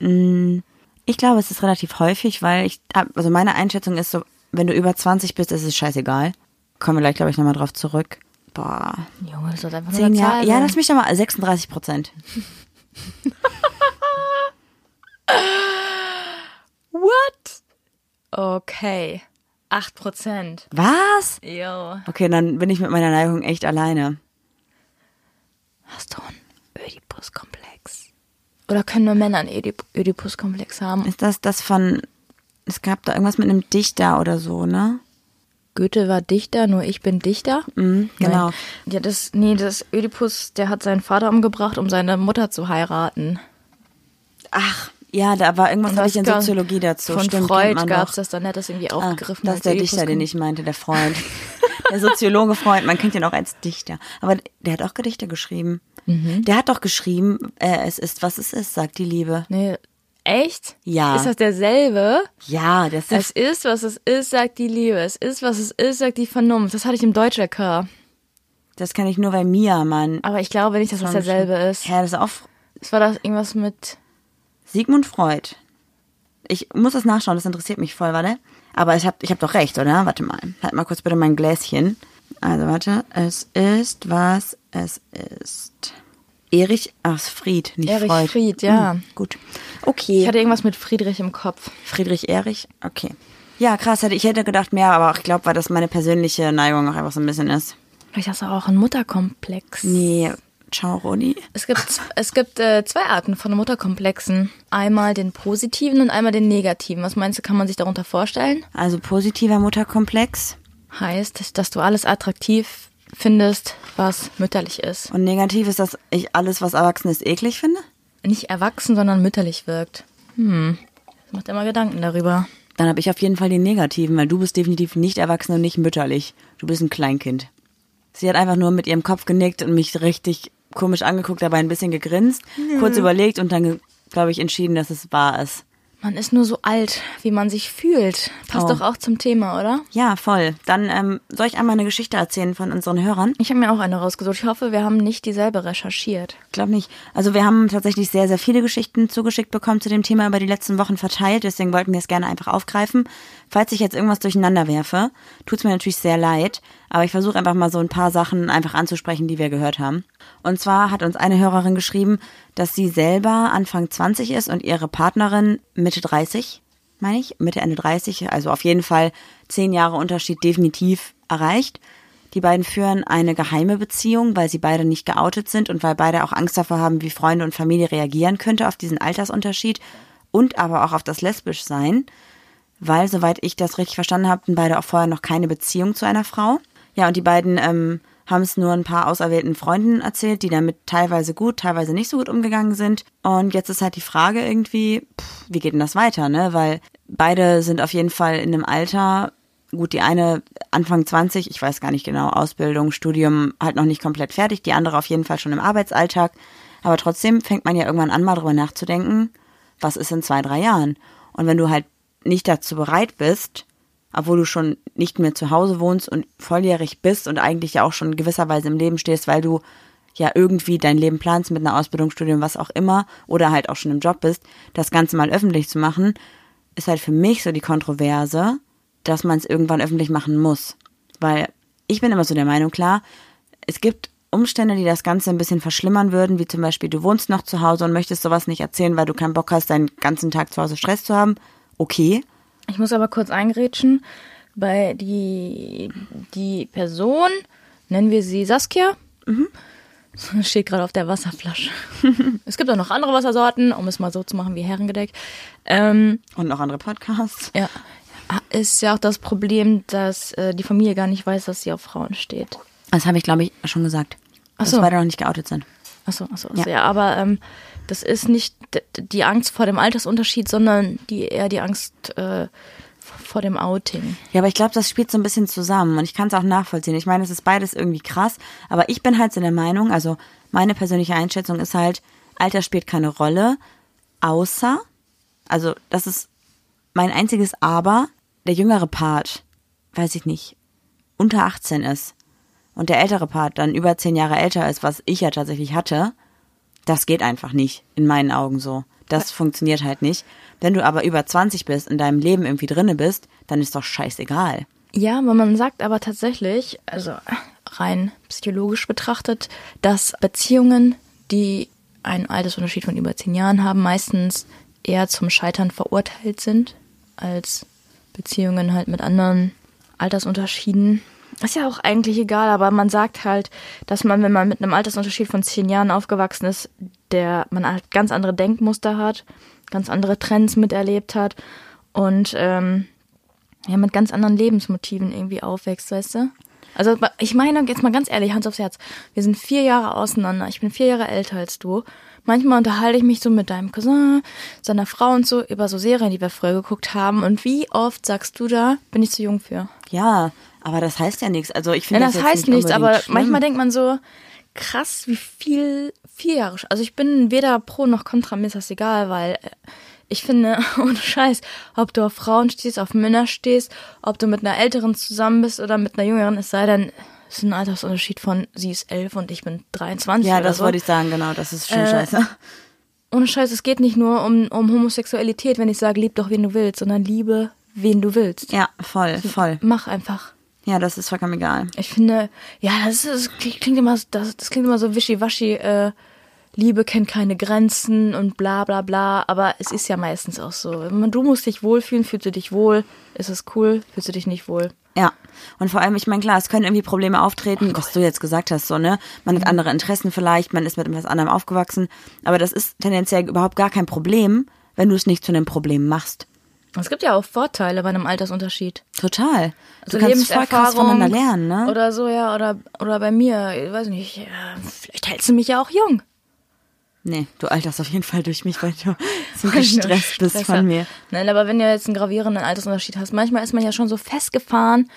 Speaker 1: Mm, Ich glaube, es ist relativ häufig, weil ich, also meine Einschätzung ist so, wenn du über 20 bist, ist es scheißegal. Kommen wir gleich, glaube ich, nochmal drauf zurück. Boah.
Speaker 2: Junge, das wird einfach nur
Speaker 1: Zehn
Speaker 2: eine
Speaker 1: Jahre.
Speaker 2: Zahl
Speaker 1: Ja, lass mich doch mal 36 Prozent.
Speaker 2: What? Okay. Acht Prozent.
Speaker 1: Was?
Speaker 2: Jo.
Speaker 1: Okay, dann bin ich mit meiner Neigung echt alleine.
Speaker 2: Hast du einen Oedipus-Komplex? Oder können nur Männer einen Oedip Oedipus-Komplex haben?
Speaker 1: Ist das das von, es gab da irgendwas mit einem Dichter oder so, ne?
Speaker 2: Goethe war Dichter, nur ich bin Dichter.
Speaker 1: Mhm, genau.
Speaker 2: Nein. Ja, das, nee, das Oedipus, der hat seinen Vater umgebracht, um seine Mutter zu heiraten.
Speaker 1: Ach, Ja, da war irgendwas hatte ich in
Speaker 2: das
Speaker 1: Soziologie dazu.
Speaker 2: Von
Speaker 1: Stimmt,
Speaker 2: Freud gab es das dann, hat das irgendwie
Speaker 1: Ah,
Speaker 2: aufgegriffen.
Speaker 1: das
Speaker 2: als
Speaker 1: ist der Dichter, den ich meinte, der Freund. der Soziologe Freund, man kennt ihn auch als Dichter. Aber der hat auch Gedichte geschrieben.
Speaker 2: Mhm.
Speaker 1: Der hat doch geschrieben, äh, es ist, was es ist, sagt die Liebe.
Speaker 2: Nee, echt?
Speaker 1: Ja.
Speaker 2: Ist das derselbe?
Speaker 1: Ja, das
Speaker 2: Es
Speaker 1: ist,
Speaker 2: ist, was es ist, sagt die Liebe. Es ist, was es ist, sagt die Vernunft. Das hatte ich im Deutsch-LK.
Speaker 1: das kann ich nur bei Mia, Mann.
Speaker 2: Aber ich glaube nicht, dass das derselbe ist.
Speaker 1: Ja, das ist auch
Speaker 2: Es war das irgendwas mit.
Speaker 1: Sigmund Freud. Ich muss das nachschauen, das interessiert mich voll, warte. Aber ich hab, ich hab doch recht, oder? Warte mal. Halt mal kurz bitte mein Gläschen. Also warte. Es ist, was es ist. Erich, ach, es ist Fried, nicht
Speaker 2: Erich
Speaker 1: Freud.
Speaker 2: Fried, ja.
Speaker 1: Hm, gut. Okay.
Speaker 2: Ich hatte irgendwas mit Friedrich im Kopf.
Speaker 1: Friedrich Erich, okay. Ja, krass, hätte, ich hätte gedacht mehr, aber ich glaube, weil das meine persönliche Neigung auch einfach so ein bisschen ist.
Speaker 2: Vielleicht hast du auch einen Mutterkomplex.
Speaker 1: Nee, ciao, Roni.
Speaker 2: Es gibt, es gibt äh, zwei Arten von Mutterkomplexen. Einmal den positiven und einmal den negativen. Was meinst du, kann man sich darunter vorstellen?
Speaker 1: Also positiver Mutterkomplex
Speaker 2: Heißt, dass du alles attraktiv findest, was mütterlich ist.
Speaker 1: und negativ ist, dass ich alles, was erwachsen ist, eklig finde.
Speaker 2: Nicht erwachsen, sondern mütterlich wirkt. Hm. Das macht immer Gedanken darüber.
Speaker 1: Dann habe ich auf jeden Fall den negativen, weil du bist definitiv nicht erwachsen und nicht mütterlich. Du bist ein Kleinkind. Sie hat einfach nur mit ihrem Kopf genickt und mich richtig komisch angeguckt, dabei ein bisschen gegrinst, kurz überlegt und dann, glaube ich, entschieden, dass es wahr ist.
Speaker 2: Man ist nur so alt, wie man sich fühlt. Passt
Speaker 1: Oh.
Speaker 2: doch auch zum Thema, oder?
Speaker 1: Ja, voll. Dann ähm, soll ich einmal eine Geschichte erzählen von unseren Hörern?
Speaker 2: Ich habe mir auch eine rausgesucht. Ich hoffe, wir haben nicht dieselbe recherchiert.
Speaker 1: Ich glaube nicht. Also wir haben tatsächlich sehr, sehr viele Geschichten zugeschickt bekommen zu dem Thema über die letzten Wochen verteilt. Deswegen wollten wir es gerne einfach aufgreifen. Falls ich jetzt irgendwas durcheinander werfe, tut's mir natürlich sehr leid. Aber ich versuche einfach mal so ein paar Sachen einfach anzusprechen, die wir gehört haben. Und zwar hat uns eine Hörerin geschrieben, dass sie selber Anfang 20 ist und ihre Partnerin Mitte 30, meine ich, Mitte, Ende 30, also auf jeden Fall zehn Jahre Unterschied definitiv erreicht. Die beiden führen eine geheime Beziehung, weil sie beide nicht geoutet sind und weil beide auch Angst davor haben, wie Freunde und Familie reagieren könnte auf diesen Altersunterschied und aber auch auf das Lesbischsein, weil, soweit ich das richtig verstanden habe, hatten beide auch vorher noch keine Beziehung zu einer Frau. Ja, und die beiden ähm, haben es nur ein paar auserwählten Freunden erzählt, die damit teilweise gut, teilweise nicht so gut umgegangen sind. Und jetzt ist halt die Frage irgendwie, pff, wie geht denn das weiter, ne? Weil beide sind auf jeden Fall in einem Alter, gut, die eine Anfang 20, ich weiß gar nicht genau, Ausbildung, Studium halt noch nicht komplett fertig, die andere auf jeden Fall schon im Arbeitsalltag. Aber trotzdem fängt man ja irgendwann an, mal drüber nachzudenken, was ist in zwei, drei Jahren? Und wenn du halt nicht dazu bereit bist, obwohl du schon nicht mehr zu Hause wohnst und volljährig bist und eigentlich ja auch schon gewisserweise im Leben stehst, weil du ja irgendwie dein Leben planst mit einer Ausbildung, Studium, was auch immer, oder halt auch schon im Job bist, das Ganze mal öffentlich zu machen, ist halt für mich so die Kontroverse, dass man es irgendwann öffentlich machen muss. Weil ich bin immer so der Meinung, klar, es gibt Umstände, die das Ganze ein bisschen verschlimmern würden, wie zum Beispiel, du wohnst noch zu Hause und möchtest sowas nicht erzählen, weil du keinen Bock hast, deinen ganzen Tag zu Hause Stress zu haben. Okay.
Speaker 2: Ich muss aber kurz eingrätschen. Bei die, die Person, nennen wir sie Saskia. Das steht gerade auf der Wasserflasche. es gibt auch noch andere Wassersorten, um es mal so zu machen wie Herrengedeck. Ähm,
Speaker 1: Und noch andere Podcasts.
Speaker 2: ja, ist ja auch das Problem, dass äh, die Familie gar nicht weiß, dass sie auf Frauen steht.
Speaker 1: Das habe ich, glaube ich, schon gesagt.
Speaker 2: Ach
Speaker 1: Dass
Speaker 2: so.
Speaker 1: beide noch nicht geoutet sind.
Speaker 2: Achso, achso,
Speaker 1: Ja.
Speaker 2: achso. Ja. aber ähm, das ist nicht die Angst vor dem Altersunterschied, sondern die eher die Angst äh, vor dem Outing.
Speaker 1: Ja, aber ich glaube, das spielt so ein bisschen zusammen und ich kann es auch nachvollziehen. Ich meine, es ist beides irgendwie krass, aber ich bin halt so der Meinung, also meine persönliche Einschätzung ist halt, Alter spielt keine Rolle, außer, also das ist mein einziges Aber, der jüngere Part, weiß ich nicht, unter 18 ist und der ältere Part dann über 10 Jahre älter ist, was ich ja tatsächlich hatte, das geht einfach nicht, in meinen Augen so. Das funktioniert halt nicht. Wenn du aber über 20 bist, in deinem Leben irgendwie drinne bist, dann ist doch scheißegal.
Speaker 2: Ja, aber man sagt aber tatsächlich, also rein psychologisch betrachtet, dass Beziehungen, die einen Altersunterschied von über zehn Jahren haben, meistens eher zum Scheitern verurteilt sind als Beziehungen halt mit anderen Altersunterschieden. Ist ja auch eigentlich egal, aber man sagt halt, dass man, wenn man mit einem Altersunterschied von zehn Jahren aufgewachsen ist, der man halt ganz andere Denkmuster hat, ganz andere Trends miterlebt hat und ähm, ja, mit ganz anderen Lebensmotiven irgendwie aufwächst, weißt du? Also ich meine, jetzt mal ganz ehrlich, Hand aufs Herz, wir sind vier Jahre auseinander, ich bin vier Jahre älter als du. manchmal unterhalte ich mich so mit deinem Cousin, seiner Frau und so über so Serien, die wir früher geguckt haben. Und wie oft sagst du da, bin ich zu jung für?
Speaker 1: Ja, aber das heißt ja nichts. Also ich
Speaker 2: Ja,
Speaker 1: finde
Speaker 2: das,
Speaker 1: das, jetzt
Speaker 2: heißt
Speaker 1: nicht
Speaker 2: nichts, aber
Speaker 1: schlimm.
Speaker 2: manchmal denkt man so, krass, wie viel, vier Jahre. Also ich bin weder pro noch contra, mir ist das egal, weil äh, ich finde, ohne Scheiß, ob du auf Frauen stehst, auf Männer stehst, ob du mit einer älteren zusammen bist oder mit einer jüngeren, es sei denn, es ist ein Altersunterschied von, sie ist elf und ich bin 23
Speaker 1: Ja, das
Speaker 2: so.
Speaker 1: wollte ich sagen, genau. Das ist schon
Speaker 2: Äh,
Speaker 1: scheiße.
Speaker 2: Ohne Scheiß, es geht nicht nur um, um Homosexualität, wenn ich sage, lieb doch, wen du willst, sondern liebe, wen du willst.
Speaker 1: Ja, voll, voll.
Speaker 2: Mach einfach.
Speaker 1: Ja, das ist vollkommen egal.
Speaker 2: Ich finde, ja, das, ist, das klingt immer, das, das klingt immer so wischiwaschi, äh, Liebe kennt keine Grenzen und bla bla bla, aber es ist ja meistens auch so. Man- Du musst dich wohlfühlen, fühlst du dich wohl, ist es cool, fühlst du dich nicht wohl.
Speaker 1: Ja. Und vor allem, ich meine, klar, es können irgendwie Probleme auftreten, was du jetzt gesagt hast, so, ne? Man hat andere Interessen vielleicht, man ist mit etwas anderem aufgewachsen, aber das ist tendenziell überhaupt gar kein Problem, wenn du es nicht zu einem Problem machst.
Speaker 2: Es gibt ja auch Vorteile bei einem Altersunterschied.
Speaker 1: Total.
Speaker 2: Also
Speaker 1: du kannst voll krass voneinander lernen, ne?
Speaker 2: Oder so, ja, oder, oder bei mir, ich weiß nicht, ja, vielleicht hältst du mich ja auch jung.
Speaker 1: nee, du alterst auf jeden Fall durch mich, weil du so gestresst bist
Speaker 2: Stresser.
Speaker 1: von mir.
Speaker 2: Nein, aber wenn du jetzt einen gravierenden Altersunterschied hast, manchmal ist man ja schon so festgefahren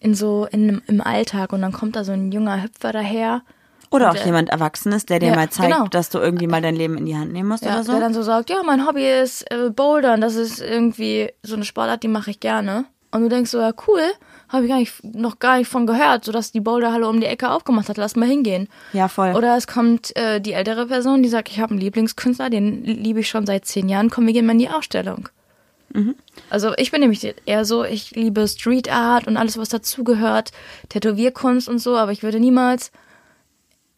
Speaker 2: in so in, im Alltag und dann kommt da so ein junger Hüpfer daher.
Speaker 1: Oder
Speaker 2: Und,
Speaker 1: auch jemand Erwachsenes, der dir
Speaker 2: ja,
Speaker 1: mal zeigt,
Speaker 2: genau.
Speaker 1: dass du irgendwie mal dein Leben in die Hand nehmen musst
Speaker 2: Ja,
Speaker 1: oder so.
Speaker 2: der dann so sagt, ja, mein Hobby ist äh, Bouldern, das ist irgendwie so eine Sportart, die mache ich gerne. Und du denkst so, ja cool, habe ich gar nicht, noch gar nicht von gehört, sodass die Boulderhalle um die Ecke aufgemacht hat, lass mal hingehen.
Speaker 1: Ja, voll.
Speaker 2: Oder es kommt äh, die ältere Person, die sagt, ich habe einen Lieblingskünstler, den liebe ich schon seit zehn Jahren, komm, wir gehen mal in die Ausstellung.
Speaker 1: Mhm.
Speaker 2: Also ich bin nämlich eher so, ich liebe Street Art und alles, was dazugehört, Tätowierkunst und so, aber ich würde niemals,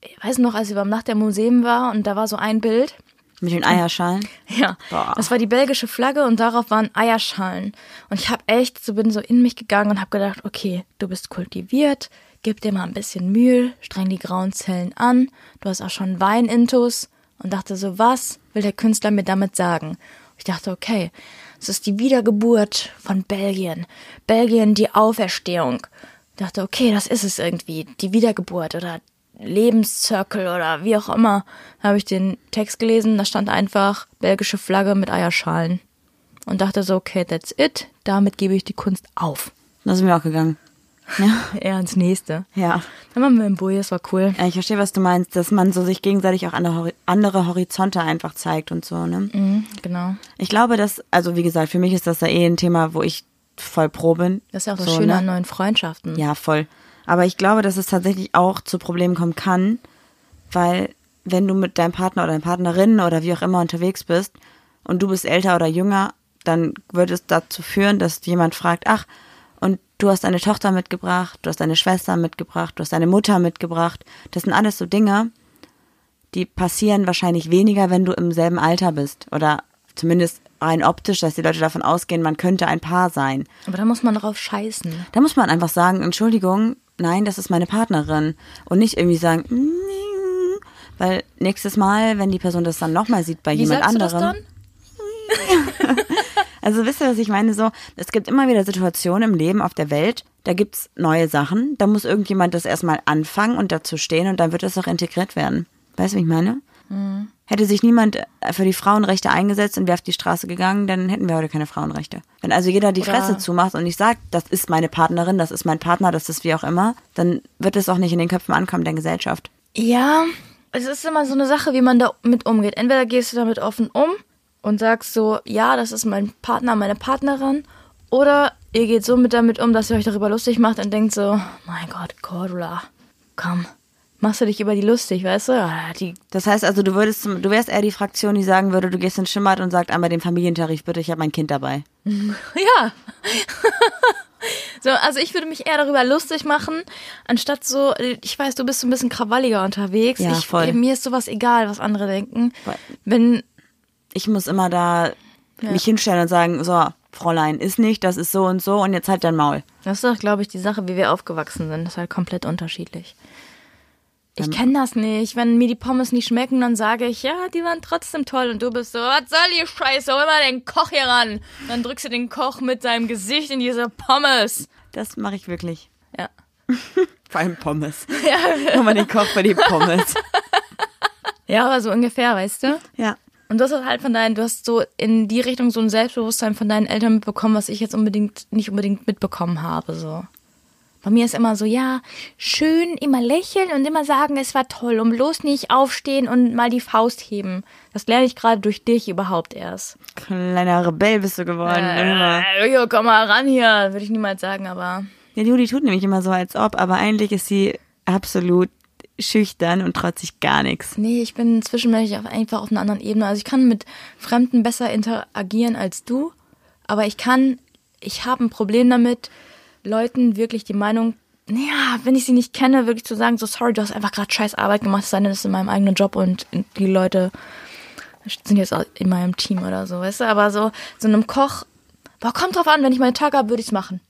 Speaker 2: ich weiß noch, als ich beim Nacht der Museen war und da war so ein Bild,
Speaker 1: Mit den Eierschalen.
Speaker 2: ja,
Speaker 1: Boah.
Speaker 2: das war die belgische Flagge und darauf waren Eierschalen. Und ich habe echt, so bin so in mich gegangen und habe gedacht, okay, du bist kultiviert, gib dir mal ein bisschen Mühe, streng die grauen Zellen an, du hast auch schon Weinintus und dachte so, was will der Künstler mir damit sagen? Ich dachte, okay, es ist die Wiedergeburt von Belgien. Belgien, die Auferstehung. Ich dachte, okay, das ist es irgendwie, die Wiedergeburt oder Lebenszirkel oder wie auch immer. Habe ich den Text gelesen, da stand einfach belgische Flagge mit Eierschalen. Und dachte so, okay, that's it. Damit gebe ich die Kunst auf.
Speaker 1: Da sind wir auch gegangen. Ja.
Speaker 2: Eher ins nächste.
Speaker 1: Ja.
Speaker 2: Dann waren wir im Boje, das war cool.
Speaker 1: Ja, ich verstehe, was du meinst, dass man so sich gegenseitig auch andere Horizonte einfach zeigt und so, ne?
Speaker 2: Mhm, genau.
Speaker 1: Ich glaube, dass, also wie gesagt, für mich ist das da eh ein Thema, wo ich voll pro bin.
Speaker 2: Das ist ja auch das
Speaker 1: so,
Speaker 2: Schöne
Speaker 1: ne?
Speaker 2: an neuen Freundschaften.
Speaker 1: Ja, voll. Aber ich glaube, dass es tatsächlich auch zu Problemen kommen kann, weil wenn du mit deinem Partner oder deiner Partnerin oder wie auch immer unterwegs bist und du bist älter oder jünger, dann wird es dazu führen, dass jemand fragt, ach, und du hast deine Tochter mitgebracht, du hast deine Schwester mitgebracht, du hast deine Mutter mitgebracht. Das sind alles so Dinge, die passieren wahrscheinlich weniger, wenn du im selben Alter bist. Oder zumindest rein optisch, dass die Leute davon ausgehen, man könnte ein Paar sein.
Speaker 2: Aber da muss man drauf scheißen.
Speaker 1: Da muss man einfach sagen, Entschuldigung, nein, das ist meine Partnerin. Und nicht irgendwie sagen, "Mm", weil nächstes Mal, wenn die Person das dann nochmal sieht bei
Speaker 2: Wie
Speaker 1: jemand
Speaker 2: sagst
Speaker 1: anderem.
Speaker 2: du das dann?
Speaker 1: Also wisst ihr, was ich meine? So, es gibt immer wieder Situationen im Leben auf der Welt, da gibt's neue Sachen, da muss irgendjemand das erstmal anfangen und dazu stehen und dann wird das auch integriert werden. Weißt du, wie ich meine?
Speaker 2: Mhm.
Speaker 1: Hätte sich niemand äh, für die Frauenrechte eingesetzt und wäre auf die Straße gegangen, dann hätten wir heute keine Frauenrechte. Wenn also jeder die
Speaker 2: Oder-
Speaker 1: Fresse zumacht und nicht sagt, das ist meine Partnerin, das ist mein Partner, das ist wie auch immer, dann wird es auch nicht in den Köpfen ankommen der Gesellschaft.
Speaker 2: Ja, es ist immer so eine Sache, wie man damit umgeht. Entweder gehst du damit offen um und sagst so, ja, das ist mein Partner, meine Partnerin, oder ihr geht so mit damit um, dass ihr euch darüber lustig macht und denkt so, mein Gott, Cordula, komm, machst du dich über die lustig, weißt du? Ja, Die,
Speaker 1: Das heißt also, du würdest, du wärst eher die Fraktion, die sagen würde, du gehst in Schimmert und sagst einmal den Familientarif bitte, ich habe mein Kind dabei.
Speaker 2: ja. so, also ich würde mich eher darüber lustig machen, anstatt so, ich weiß, du bist so ein bisschen krawalliger unterwegs.
Speaker 1: Ja,
Speaker 2: ich,
Speaker 1: voll.
Speaker 2: Mir ist sowas egal, was andere denken.
Speaker 1: Voll.
Speaker 2: Wenn
Speaker 1: Ich muss immer da
Speaker 2: Ja.
Speaker 1: mich hinstellen und sagen, so, Fräulein, ist nicht, das ist so und so und jetzt halt dein Maul.
Speaker 2: Das ist doch, glaube ich, die Sache, wie wir aufgewachsen sind. Das ist halt komplett unterschiedlich. Ich kenne das nicht. Wenn mir die Pommes nicht schmecken, dann sage ich, ja, die waren trotzdem toll. Und du bist so, was soll die Scheiße? Hol mal den Koch hier ran. Dann drückst du den Koch mit seinem Gesicht in diese Pommes.
Speaker 1: Das mache ich wirklich.
Speaker 2: Ja.
Speaker 1: Vor allem Pommes. Ja. Nochmal den Koch für die Pommes.
Speaker 2: Ja, aber so ungefähr, weißt du?
Speaker 1: Ja.
Speaker 2: Und du hast halt von deinen, du hast so in die Richtung so ein Selbstbewusstsein von deinen Eltern mitbekommen, was ich jetzt unbedingt, nicht unbedingt mitbekommen habe, so. Bei mir ist immer so, ja, schön immer lächeln und immer sagen, es war toll und bloß nicht aufstehen und mal die Faust heben. Das lerne ich gerade durch dich überhaupt erst.
Speaker 1: Kleiner Rebell bist du geworden.
Speaker 2: Äh, jo, komm mal ran hier, würde ich niemals sagen, aber
Speaker 1: Ja, Juli tut nämlich immer so, als ob, aber eigentlich ist sie absolut schüchtern und traut sich gar nichts.
Speaker 2: nee, ich bin zwischenmenschlich einfach auf einer anderen Ebene. Also ich kann mit Fremden besser interagieren als du, aber ich kann, ich habe ein Problem damit, Leuten wirklich die Meinung, ja, wenn ich sie nicht kenne, wirklich zu sagen, so sorry, du hast einfach gerade scheiß Arbeit gemacht, es sei denn, das ist in meinem eigenen Job und die Leute sind jetzt auch in meinem Team oder so, weißt du, aber so, so einem Koch, boah, kommt drauf an, wenn ich meine Tage habe, würde ich's machen.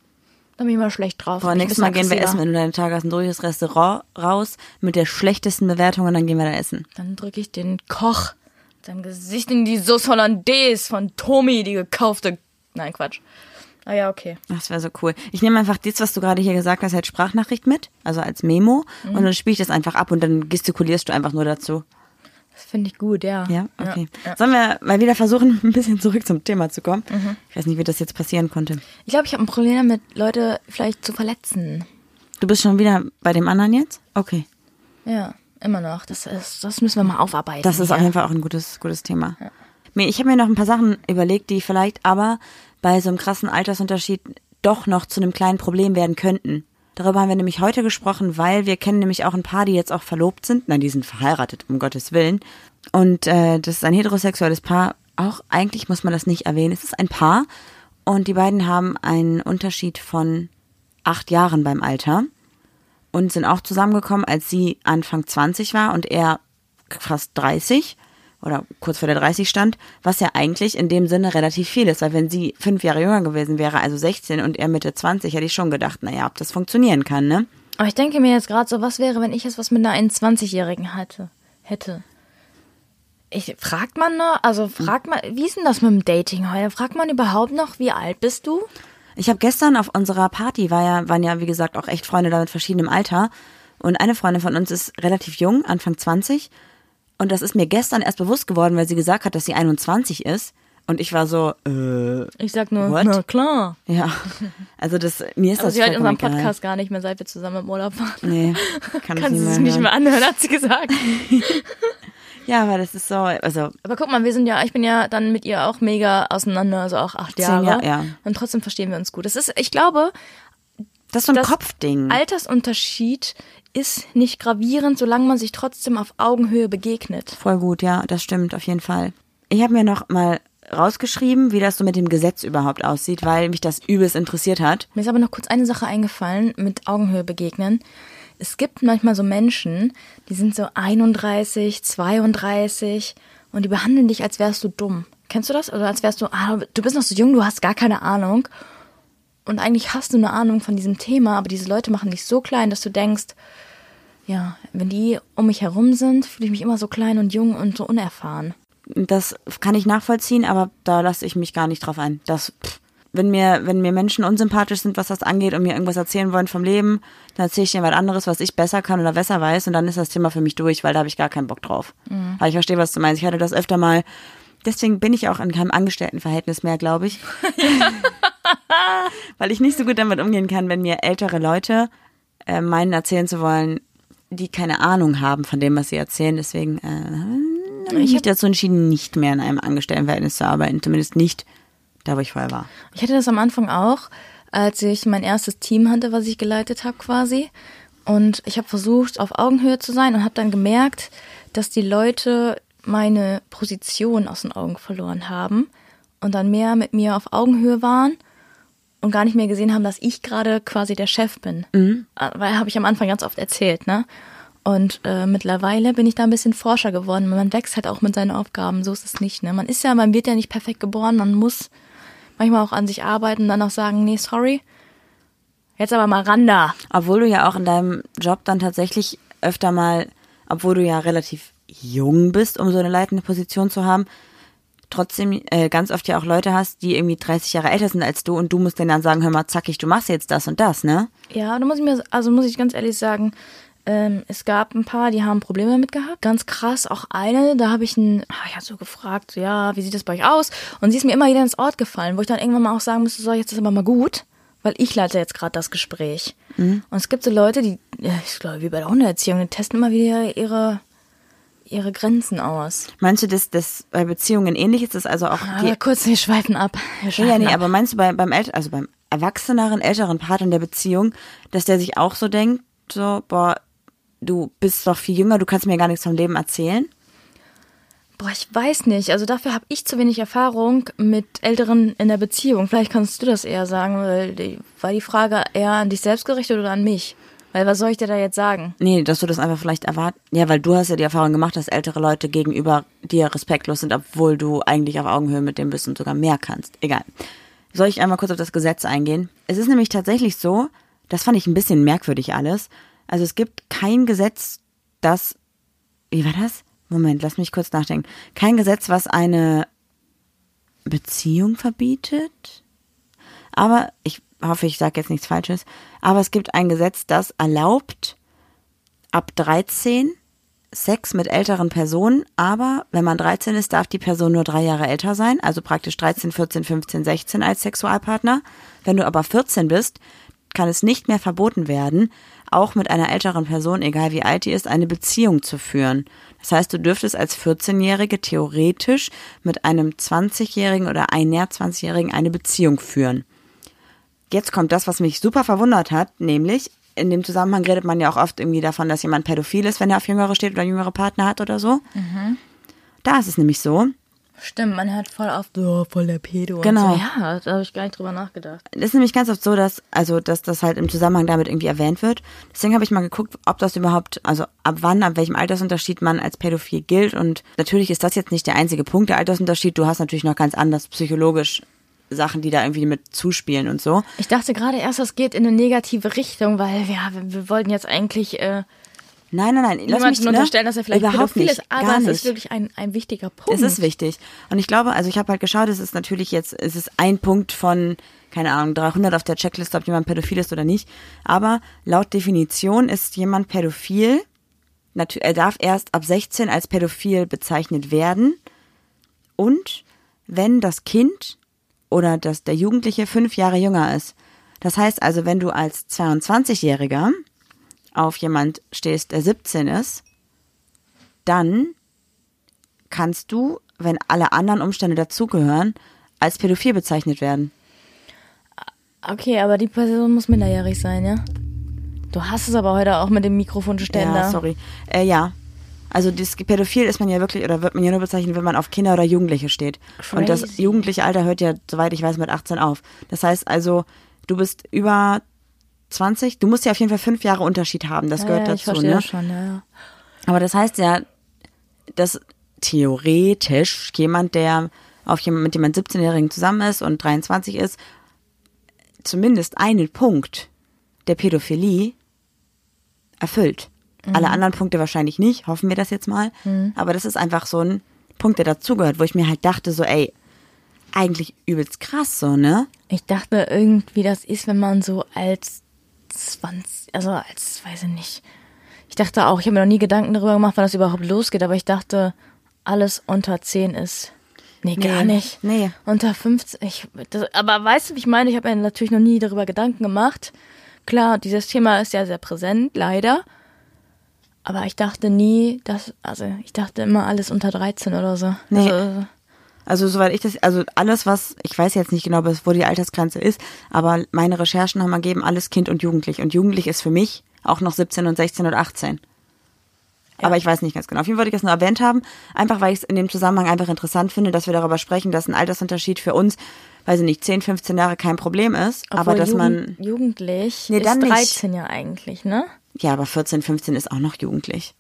Speaker 2: Dann bin ich immer schlecht drauf.
Speaker 1: Boah,
Speaker 2: ich
Speaker 1: nächstes Mal gehen wir essen, wenn du deine Tage hast, ein durches Restaurant raus mit der schlechtesten Bewertung und dann gehen wir da essen.
Speaker 2: Dann drücke ich den Koch mit seinem Gesicht in die Sauce Hollandaise von Tommy, die gekaufte. Nein, Quatsch. Ah ja, okay.
Speaker 1: Das wäre so cool. Ich nehme einfach das, was du gerade hier gesagt hast, als Sprachnachricht mit, also als Memo, und dann spiele ich das einfach ab und dann gestikulierst du einfach nur dazu.
Speaker 2: Das finde ich gut, ja.
Speaker 1: Ja, okay.
Speaker 2: ja.
Speaker 1: Sollen wir mal wieder versuchen, ein bisschen zurück zum Thema zu kommen? Ich weiß nicht, wie das jetzt passieren konnte.
Speaker 2: Ich glaube, ich habe ein Problem damit, Leute vielleicht zu verletzen.
Speaker 1: Du bist schon wieder bei dem anderen jetzt? Okay.
Speaker 2: Ja, immer noch. Das, ist, das müssen wir mal aufarbeiten.
Speaker 1: Das ist
Speaker 2: ja.
Speaker 1: auf jeden Fall auch ein gutes, gutes Thema. Ich habe mir noch ein paar Sachen überlegt, die vielleicht aber bei so einem krassen Altersunterschied doch noch zu einem kleinen Problem werden könnten. Darüber haben wir nämlich heute gesprochen, weil wir kennen nämlich auch ein paar, die jetzt auch verlobt sind. Nein, die sind verheiratet, um Gottes Willen. Und äh, das ist ein heterosexuelles Paar. Auch eigentlich muss man das nicht erwähnen. Es ist ein Paar und die beiden haben einen Unterschied von acht Jahren beim Alter und sind auch zusammengekommen, als sie Anfang 20 war und er fast 30 oder kurz vor der 30 stand, was ja eigentlich in dem Sinne relativ viel ist, weil wenn sie fünf Jahre jünger gewesen wäre, also 16 und er Mitte 20, hätte ich schon gedacht, naja, ob das funktionieren kann, ne?
Speaker 2: Aber ich denke mir jetzt gerade so, was wäre, wenn ich jetzt was mit einer 21-Jährigen hatte, hätte? Ich, fragt man noch, also fragt man, wie ist denn das mit dem Dating heute? Fragt man überhaupt noch, wie alt bist du?
Speaker 1: Ich habe gestern auf unserer Party, war ja, waren ja wie gesagt auch echt Freunde da mit verschiedenem Alter und eine Freundin von uns ist relativ jung, Anfang 20 und das ist mir gestern erst bewusst geworden, weil sie gesagt hat, dass sie 21 ist und ich war so, äh,
Speaker 2: Ich sag nur,
Speaker 1: What?
Speaker 2: na klar.
Speaker 1: ja, also das, mir ist
Speaker 2: Aber
Speaker 1: das
Speaker 2: sie hört unseren
Speaker 1: egal.
Speaker 2: Podcast gar nicht mehr, seit wir zusammen im Urlaub waren.
Speaker 1: Nee, kann ich
Speaker 2: Kannst
Speaker 1: nicht
Speaker 2: du
Speaker 1: mehr
Speaker 2: es nicht mehr anhören, hat sie gesagt.
Speaker 1: Ja, aber das ist so, also
Speaker 2: Aber guck mal, wir sind ja, ich bin ja dann mit ihr auch mega auseinander, also auch acht
Speaker 1: Zehn
Speaker 2: Jahre.
Speaker 1: Jahre, ja.
Speaker 2: Und trotzdem verstehen wir uns gut. Das ist, ich glaube,
Speaker 1: das ist so ein
Speaker 2: das
Speaker 1: Kopfding.
Speaker 2: Altersunterschied ist nicht gravierend, solange man sich trotzdem auf Augenhöhe begegnet.
Speaker 1: Voll gut, ja, das stimmt auf jeden Fall. Ich habe mir noch mal rausgeschrieben, wie das so mit dem Gesetz überhaupt aussieht, weil mich das übelst interessiert hat.
Speaker 2: Mir ist aber noch kurz eine Sache eingefallen mit Augenhöhe begegnen. Es gibt manchmal so Menschen, die sind so 31, 32 und die behandeln dich, als wärst du dumm. Kennst du das? Oder als wärst du, ah, du bist noch so jung, du hast gar keine Ahnung. Und eigentlich hast du eine Ahnung von diesem Thema, aber diese Leute machen dich so klein, dass du denkst, ja, wenn die um mich herum sind, fühle ich mich immer so klein und jung und so unerfahren.
Speaker 1: Das kann ich nachvollziehen, aber da lasse ich mich gar nicht drauf ein. Das, pff, wenn mir, wenn mir Menschen unsympathisch sind, was das angeht und mir irgendwas erzählen wollen vom Leben, dann erzähle ich denen was anderes, was ich besser kann oder besser weiß und dann ist das Thema für mich durch, weil da habe ich gar keinen Bock drauf. Weil ich verstehe, was du meinst. Ich hatte das öfter mal. Deswegen bin ich auch in keinem Angestelltenverhältnis mehr, glaube ich. weil ich nicht so gut damit umgehen kann, wenn mir ältere Leute äh, meinen erzählen zu wollen, die keine Ahnung haben von dem, was sie erzählen. Deswegen äh, habe ich mich dazu entschieden, nicht mehr in einem Angestelltenverhältnis zu arbeiten. Zumindest nicht da, wo ich vorher war.
Speaker 2: Ich hatte das am Anfang auch, als ich mein erstes Team hatte, was ich geleitet habe quasi. Und ich habe versucht, auf Augenhöhe zu sein und habe dann gemerkt, dass die Leute meine Position aus den Augen verloren haben und dann mehr mit mir auf Augenhöhe waren und gar nicht mehr gesehen haben, dass ich gerade quasi der Chef bin.
Speaker 1: Mhm.
Speaker 2: Äh, Weil habe ich am Anfang ganz oft erzählt, ne? Und äh, mittlerweile bin ich da ein bisschen forscher geworden. Man wächst halt auch mit seinen Aufgaben. So ist es nicht, ne? Man ist ja, man wird ja nicht perfekt geboren. Man muss manchmal auch an sich arbeiten und dann auch sagen, nee, sorry. Jetzt aber mal ran da.
Speaker 1: Obwohl du ja auch in deinem Job dann tatsächlich öfter mal, obwohl du ja relativ jung bist, um so eine leitende Position zu haben, trotzdem äh, ganz oft ja auch Leute hast, die irgendwie 30 Jahre älter sind als du und du musst denen dann sagen, hör mal, zackig, du machst jetzt das und das, ne?
Speaker 2: Ja, da muss ich mir, also muss ich ganz ehrlich sagen, ähm, es gab ein paar, die haben Probleme damit gehabt. Ganz krass, auch eine, da habe ich ein, ah, ich habe so gefragt, so, ja, wie sieht das bei euch aus? Und sie ist mir immer wieder ins Ort gefallen, wo ich dann irgendwann mal auch sagen musste, so, jetzt ist aber mal gut, weil ich leite jetzt gerade das Gespräch. Und es gibt so Leute, die, ich glaube, wie bei der Hundeerziehung, die testen immer wieder ihre, ihre Grenzen aus.
Speaker 1: Meinst du, dass das bei Beziehungen ähnlich ist? Das also auch die,
Speaker 2: Aber kurz, wir schweifen ab. Wir
Speaker 1: Ja,
Speaker 2: schweifen
Speaker 1: ja, nee,
Speaker 2: ab.
Speaker 1: aber meinst du bei, beim Ält also beim erwachseneren, älteren Part in der Beziehung, dass der sich auch so denkt, so, boah, du bist doch viel jünger, du kannst mir gar nichts vom Leben erzählen?
Speaker 2: Boah, ich weiß nicht. Also dafür habe ich zu wenig Erfahrung mit Älteren in der Beziehung. Vielleicht kannst du das eher sagen, weil die, war die Frage eher an dich selbst gerichtet oder an mich? Weil was soll ich dir da jetzt sagen?
Speaker 1: Nee, dass du das einfach vielleicht erwarten. Ja, weil du hast ja die Erfahrung gemacht, dass ältere Leute gegenüber dir respektlos sind, obwohl du eigentlich auf Augenhöhe mit dem bist und sogar mehr kannst. Egal. Soll ich einmal kurz auf das Gesetz eingehen? Es ist nämlich tatsächlich so, das fand ich ein bisschen merkwürdig alles. Also es gibt kein Gesetz, das, wie war das? Moment, lass mich kurz nachdenken. Kein Gesetz, was eine Beziehung verbietet. Aber ich hoffe, ich sage jetzt nichts Falsches. Aber es gibt ein Gesetz, das erlaubt ab 13 Sex mit älteren Personen, aber wenn man 13 ist, darf die Person nur drei Jahre älter sein, also praktisch 13, 14, 15, 16 als Sexualpartner. Wenn du aber 14 bist, kann es nicht mehr verboten werden, auch mit einer älteren Person, egal wie alt die ist, eine Beziehung zu führen. Das heißt, du dürftest als 14-Jährige theoretisch mit einem 20-Jährigen oder einer 20-Jährigen eine Beziehung führen. Jetzt kommt das, was mich super verwundert hat, nämlich in dem Zusammenhang redet man ja auch oft irgendwie davon, dass jemand pädophil ist, wenn er auf Jüngere steht oder jüngere Partner hat oder so. Da ist es nämlich so,
Speaker 2: Stimmt, man hört voll auf, oh, voll der Pedo.
Speaker 1: Genau.
Speaker 2: Und so. Ja, da habe ich gar nicht drüber nachgedacht.
Speaker 1: Es ist nämlich ganz oft so, dass, also, dass das halt im Zusammenhang damit irgendwie erwähnt wird. Deswegen habe ich mal geguckt, ob das überhaupt, also ab wann, ab welchem Altersunterschied man als pädophil gilt. Und natürlich ist das jetzt nicht der einzige Punkt, der Altersunterschied. Du hast natürlich noch ganz anders psychologisch Sachen, die da irgendwie mit zuspielen und so.
Speaker 2: Ich dachte gerade erst, das geht in eine negative Richtung, weil ja, wir, wir wollten jetzt eigentlich äh,
Speaker 1: Nein, nein, nein. Lass mich, ne?
Speaker 2: unterstellen, dass er vielleicht
Speaker 1: Überhaupt nicht,
Speaker 2: ist, aber
Speaker 1: gar
Speaker 2: es ist wirklich ein, ein wichtiger Punkt.
Speaker 1: Es ist wichtig. Und ich glaube, also ich habe halt geschaut, es ist natürlich jetzt, es ist ein Punkt von, keine Ahnung, 300 auf der Checkliste, ob jemand pädophil ist oder nicht. Aber laut Definition ist jemand pädophil, er darf erst ab 16 als pädophil bezeichnet werden. Und wenn das Kind oder das, der Jugendliche fünf Jahre jünger ist. Das heißt also, wenn du als 22-Jähriger auf jemand stehst, der 17 ist, dann kannst du, wenn alle anderen Umstände dazugehören, als pädophil bezeichnet werden.
Speaker 2: Okay, aber die Person muss minderjährig sein, ja? Du hast es aber heute auch mit dem Mikrofonständer.
Speaker 1: Ja, sorry. Äh, ja. Also das Pädophil ist man ja wirklich, oder wird man ja nur bezeichnen, wenn man auf Kinder oder Jugendliche steht. Und das
Speaker 2: Crazy.
Speaker 1: jugendliche Alter hört ja, soweit ich weiß, mit 18 auf. Das heißt also, du bist über 20, du musst ja auf jeden Fall fünf Jahre Unterschied haben, das
Speaker 2: Ja,
Speaker 1: gehört
Speaker 2: ja,
Speaker 1: dazu, ne?
Speaker 2: schon, ja.
Speaker 1: Aber das heißt ja, dass theoretisch jemand, der auf jemand, mit jemand 17-Jährigen zusammen ist und 23 ist, zumindest einen Punkt der Pädophilie erfüllt. Alle anderen Punkte wahrscheinlich nicht, hoffen wir das jetzt mal. Aber das ist einfach so ein Punkt, der dazugehört, wo ich mir halt dachte, so, ey, eigentlich übelst krass, so, ne?
Speaker 2: Ich dachte irgendwie, das ist, wenn man so als 20, also als, weiß ich nicht. Ich dachte auch, ich habe mir noch nie Gedanken darüber gemacht, wann das überhaupt losgeht, aber ich dachte, alles unter 10 ist. Nee, gar
Speaker 1: Nee,
Speaker 2: nicht.
Speaker 1: nee.
Speaker 2: Unter 15. Ich, das, aber weißt du, wie ich meine? Ich habe mir natürlich noch nie darüber Gedanken gemacht. Klar, dieses Thema ist ja sehr präsent, leider. Aber ich dachte nie, dass, also ich dachte immer alles unter 13 oder so.
Speaker 1: Nee.
Speaker 2: Also,
Speaker 1: Also soweit ich das, also alles, was, ich weiß jetzt nicht genau, wo die Altersgrenze ist, aber meine Recherchen haben ergeben, alles Kind und Jugendlich. Und Jugendlich ist für mich auch noch 17 und 16 und 18. Aber ich weiß nicht ganz genau. Auf jeden Fall wollte ich das nur erwähnt haben, einfach weil ich es in dem Zusammenhang einfach interessant finde, dass wir darüber sprechen, dass ein Altersunterschied für uns, weiß ich nicht, 10, 15 Jahre kein Problem ist, aber
Speaker 2: obwohl
Speaker 1: dass
Speaker 2: Jugend,
Speaker 1: man,
Speaker 2: Jugendlich
Speaker 1: Nee, dann
Speaker 2: ist
Speaker 1: nicht.
Speaker 2: 13 ja eigentlich, ne?
Speaker 1: Ja, aber 14, 15 ist auch noch jugendlich.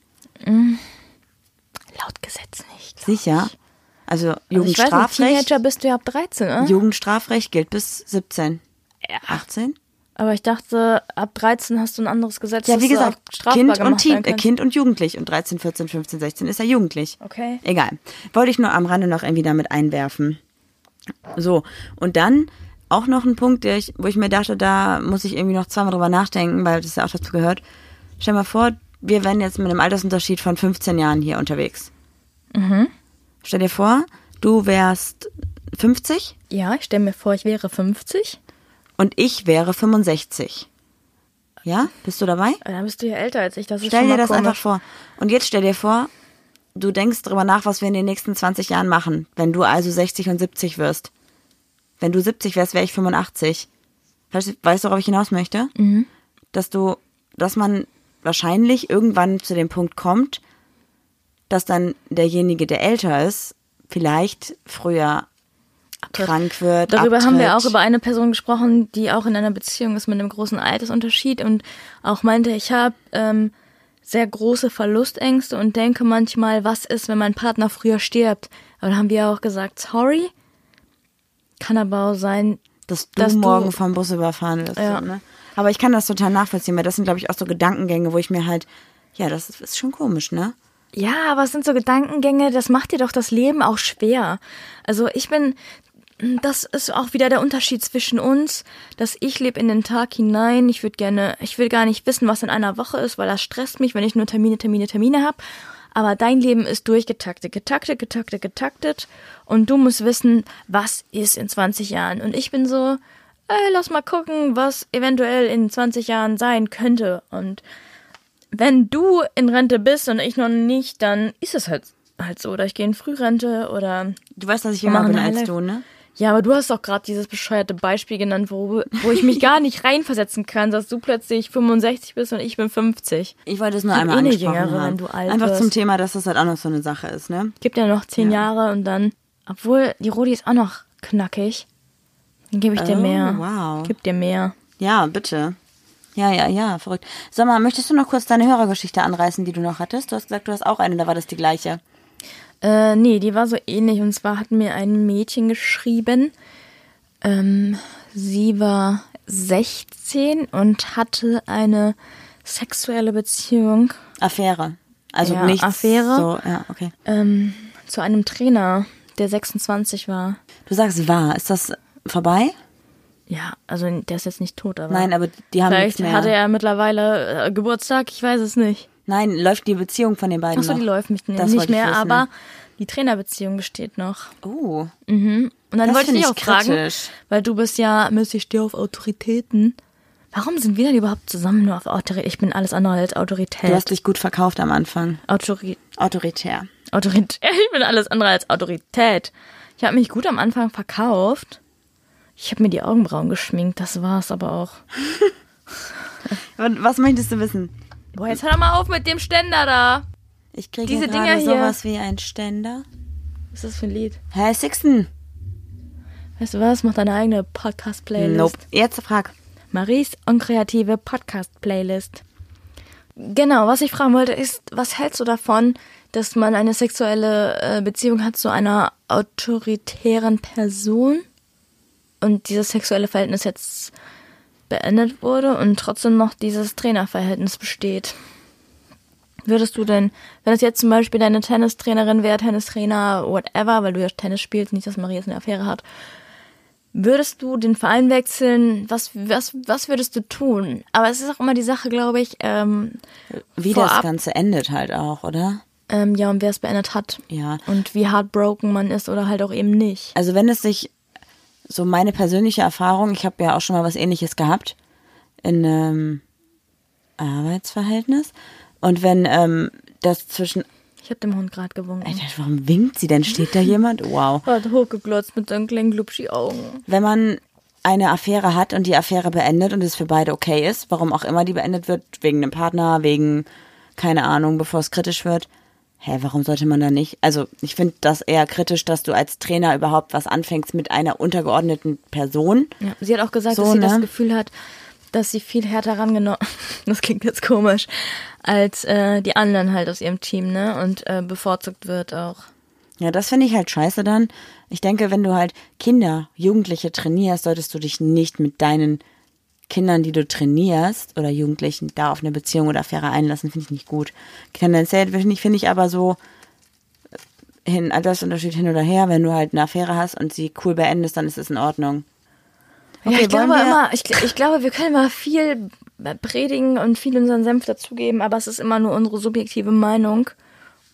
Speaker 2: Laut Gesetz nicht.
Speaker 1: Sicher.
Speaker 2: ich.
Speaker 1: Also
Speaker 2: Also weiß nicht,
Speaker 1: Jugendstrafrecht,
Speaker 2: Teenager bist du ja ab 13, ne?
Speaker 1: Jugendstrafrecht gilt bis 17.
Speaker 2: Ja.
Speaker 1: 18?
Speaker 2: Aber ich dachte, ab 13 hast du ein anderes Gesetz.
Speaker 1: Ja, wie gesagt, Kind und, Teen, kind und Jugendlich. Und 13, 14, 15, 16 ist ja jugendlich.
Speaker 2: Okay.
Speaker 1: Egal. Wollte ich nur am Rande noch irgendwie damit einwerfen. So, und dann auch noch ein Punkt, der ich, wo ich mir dachte, da muss ich irgendwie noch zweimal drüber nachdenken, weil das ja auch dazu gehört. Stell mal vor, wir wären jetzt mit einem Altersunterschied von 15 Jahren hier unterwegs.
Speaker 2: Mhm.
Speaker 1: Stell dir vor, du wärst 50
Speaker 2: Ja, ich stelle mir vor, ich wäre 50.
Speaker 1: und ich wäre 65. Ja, bist du dabei?
Speaker 2: Dann bist du ja älter als ich. Das ist
Speaker 1: Stell dir das
Speaker 2: komisch.
Speaker 1: einfach vor. Und jetzt stell dir vor, du denkst drüber nach, was wir in den nächsten 20 Jahren machen, wenn du also 60 und 70 wirst. Wenn du 70 wärst, wäre ich 85. Weißt, du- weißt du, worauf ich hinaus möchte?
Speaker 2: Mhm.
Speaker 1: Dass du, dass man wahrscheinlich irgendwann zu dem Punkt kommt, dass dann derjenige, der älter ist, vielleicht früher krank wird.
Speaker 2: Darüber haben wir auch
Speaker 1: abtritt.
Speaker 2: über eine Person gesprochen, die auch in einer Beziehung ist mit einem großen Altersunterschied und auch meinte, ich habe ähm, sehr große Verlustängste und denke manchmal, was ist, wenn mein Partner früher stirbt. Aber da haben wir auch gesagt, sorry. Kann aber auch sein,
Speaker 1: dass du
Speaker 2: dass du-
Speaker 1: morgen vom Bus überfahren wirst.
Speaker 2: Ja.
Speaker 1: So, ne? Aber ich kann das total nachvollziehen, weil das sind, glaube ich, auch so Gedankengänge, wo ich mir halt, ja, das ist, ist schon komisch, ne?
Speaker 2: Ja, aber es sind so Gedankengänge, das macht dir doch das Leben auch schwer. Also ich bin, das ist auch wieder der Unterschied zwischen uns, dass ich lebe in den Tag hinein. Ich würde gerne, ich will gar nicht wissen, was in einer Woche ist, weil das stresst mich, wenn ich nur Termine, Termine, Termine habe. Aber dein Leben ist durchgetaktet, getaktet, getaktet, getaktet. Und du musst wissen, was ist in 20 Jahren. Und ich bin so, ey, lass mal gucken, was eventuell in 20 Jahren sein könnte. Und wenn du in Rente bist und ich noch nicht, dann ist es halt, halt so. Oder ich gehe in Frührente oder.
Speaker 1: Du weißt, dass ich jünger bin als du, ne?
Speaker 2: Ja, aber du hast doch gerade dieses bescheuerte Beispiel genannt, wo, wo ich mich gar nicht reinversetzen kann, dass du plötzlich 65 bist und ich bin 50.
Speaker 1: Ich wollte es nur einmal
Speaker 2: eh
Speaker 1: angesprochen
Speaker 2: Jüngere,
Speaker 1: haben.
Speaker 2: wenn du alt
Speaker 1: Einfach zum. Thema, dass das halt auch noch so eine Sache ist, ne?
Speaker 2: Gibt ja noch zehn
Speaker 1: Ja.
Speaker 2: Jahre und dann, obwohl die Rodi ist auch noch knackig, dann gebe ich dir
Speaker 1: Oh,
Speaker 2: mehr.
Speaker 1: wow.
Speaker 2: Gib dir mehr.
Speaker 1: Ja, bitte. Ja, ja, ja, verrückt. Sag mal, möchtest du noch kurz deine Hörergeschichte anreißen, die du noch hattest? Du hast gesagt, du hast auch eine, da war das die gleiche.
Speaker 2: Äh, nee, die war so ähnlich. Und zwar hat mir ein Mädchen geschrieben. Ähm, sie war 16 und hatte eine sexuelle Beziehung
Speaker 1: Affäre. Also
Speaker 2: Ja,
Speaker 1: nichts.
Speaker 2: Affäre.
Speaker 1: So, ja, okay.
Speaker 2: ähm, zu einem Trainer, der 26 war.
Speaker 1: Du sagst war. Ist das vorbei?
Speaker 2: Ja, also der ist jetzt nicht tot, aber.
Speaker 1: Nein, aber die haben
Speaker 2: Vielleicht hatte er mittlerweile äh, Geburtstag, ich weiß es nicht.
Speaker 1: Nein, läuft die Beziehung von den beiden
Speaker 2: Achso,
Speaker 1: noch?
Speaker 2: die läuft nicht,
Speaker 1: Das
Speaker 2: nicht mehr,
Speaker 1: wissen.
Speaker 2: aber die Trainerbeziehung besteht noch.
Speaker 1: Oh,
Speaker 2: Und dann
Speaker 1: Das
Speaker 2: wollte ich dich
Speaker 1: ich
Speaker 2: auch fragen,
Speaker 1: kritisch.
Speaker 2: weil du bist ja, Miss, ich stehe auf Autoritäten. Warum sind wir denn überhaupt zusammen nur auf Autorität? Ich bin alles andere als Autorität.
Speaker 1: du hast dich gut verkauft am Anfang.
Speaker 2: Autori
Speaker 1: Autoritär.
Speaker 2: Autorität. Ich bin alles andere als Autorität. Ich habe mich gut am Anfang verkauft. Ich habe mir die Augenbrauen geschminkt, das war's aber auch.
Speaker 1: Was möchtest du wissen?
Speaker 2: Boah, jetzt hör doch mal auf mit dem Ständer da.
Speaker 1: Ich kriege
Speaker 2: Diese Dinger hier.
Speaker 1: sowas wie ein Ständer.
Speaker 2: Was ist das für ein Lied?
Speaker 1: Hä, Sixten?
Speaker 2: Weißt du was? Mach deine eigene Podcast-Playlist.
Speaker 1: Nope. Jetzt frag.
Speaker 2: Maries unkreative Podcast-Playlist. Genau, was ich fragen wollte ist, was hältst du davon, dass man eine sexuelle äh, Beziehung hat zu einer autoritären Person und dieses sexuelle Verhältnis jetzt beendet wurde und trotzdem noch dieses Trainerverhältnis besteht? Würdest du denn, wenn es jetzt zum Beispiel deine Tennistrainerin wäre, Tennistrainer, whatever, weil du ja Tennis spielst, nicht, dass Marie jetzt eine Affäre hat, Würdest du den Verein wechseln? Was, was, was würdest du tun? Aber es ist auch immer die Sache, glaube ich, ähm,
Speaker 1: Wie das
Speaker 2: Vorab-
Speaker 1: Ganze endet halt auch, oder?
Speaker 2: ähm, ja, und wer es beendet hat.
Speaker 1: Ja.
Speaker 2: Und wie heartbroken man ist oder halt auch eben nicht.
Speaker 1: Also wenn es sich, so meine persönliche Erfahrung, ich habe ja auch schon mal was ähnliches gehabt in einem Arbeitsverhältnis. Und wenn ähm, das zwischen,
Speaker 2: Ich habe dem Hund gerade gewunken.
Speaker 1: Alter, warum winkt sie denn? Steht da jemand? Wow.
Speaker 2: Hat hochgeglotzt mit seinen kleinen Glubschi-Augen.
Speaker 1: Wenn man eine Affäre hat und die Affäre beendet und es für beide okay ist, warum auch immer die beendet wird, wegen einem Partner, wegen, keine Ahnung, bevor es kritisch wird. Hä, warum sollte man da nicht? Also, ich finde das eher kritisch, dass du als Trainer überhaupt was anfängst mit einer untergeordneten Person.
Speaker 2: Ja, sie hat auch gesagt,
Speaker 1: So,
Speaker 2: dass sie
Speaker 1: ne?
Speaker 2: das Gefühl hat, dass sie viel härter rangenommen, das klingt jetzt komisch, als äh, die anderen halt aus ihrem Team, ne? Und äh, bevorzugt wird auch.
Speaker 1: Ja, das finde ich halt scheiße dann. Ich denke, wenn du halt Kinder, Jugendliche trainierst, solltest du dich nicht mit deinen Kindern, die du trainierst, oder Jugendlichen da auf eine Beziehung oder Affäre einlassen, finde ich nicht gut. Tendenziell finde ich, finde ich aber so, äh, hin, Altersunterschied hin oder her, wenn du halt eine Affäre hast und sie cool beendest, dann ist es in Ordnung.
Speaker 2: ja,
Speaker 1: Okay,
Speaker 2: ich glaube
Speaker 1: wir-
Speaker 2: immer, ich, ich glaube, wir können immer viel predigen und viel unseren Senf dazugeben, aber es ist immer nur unsere subjektive Meinung.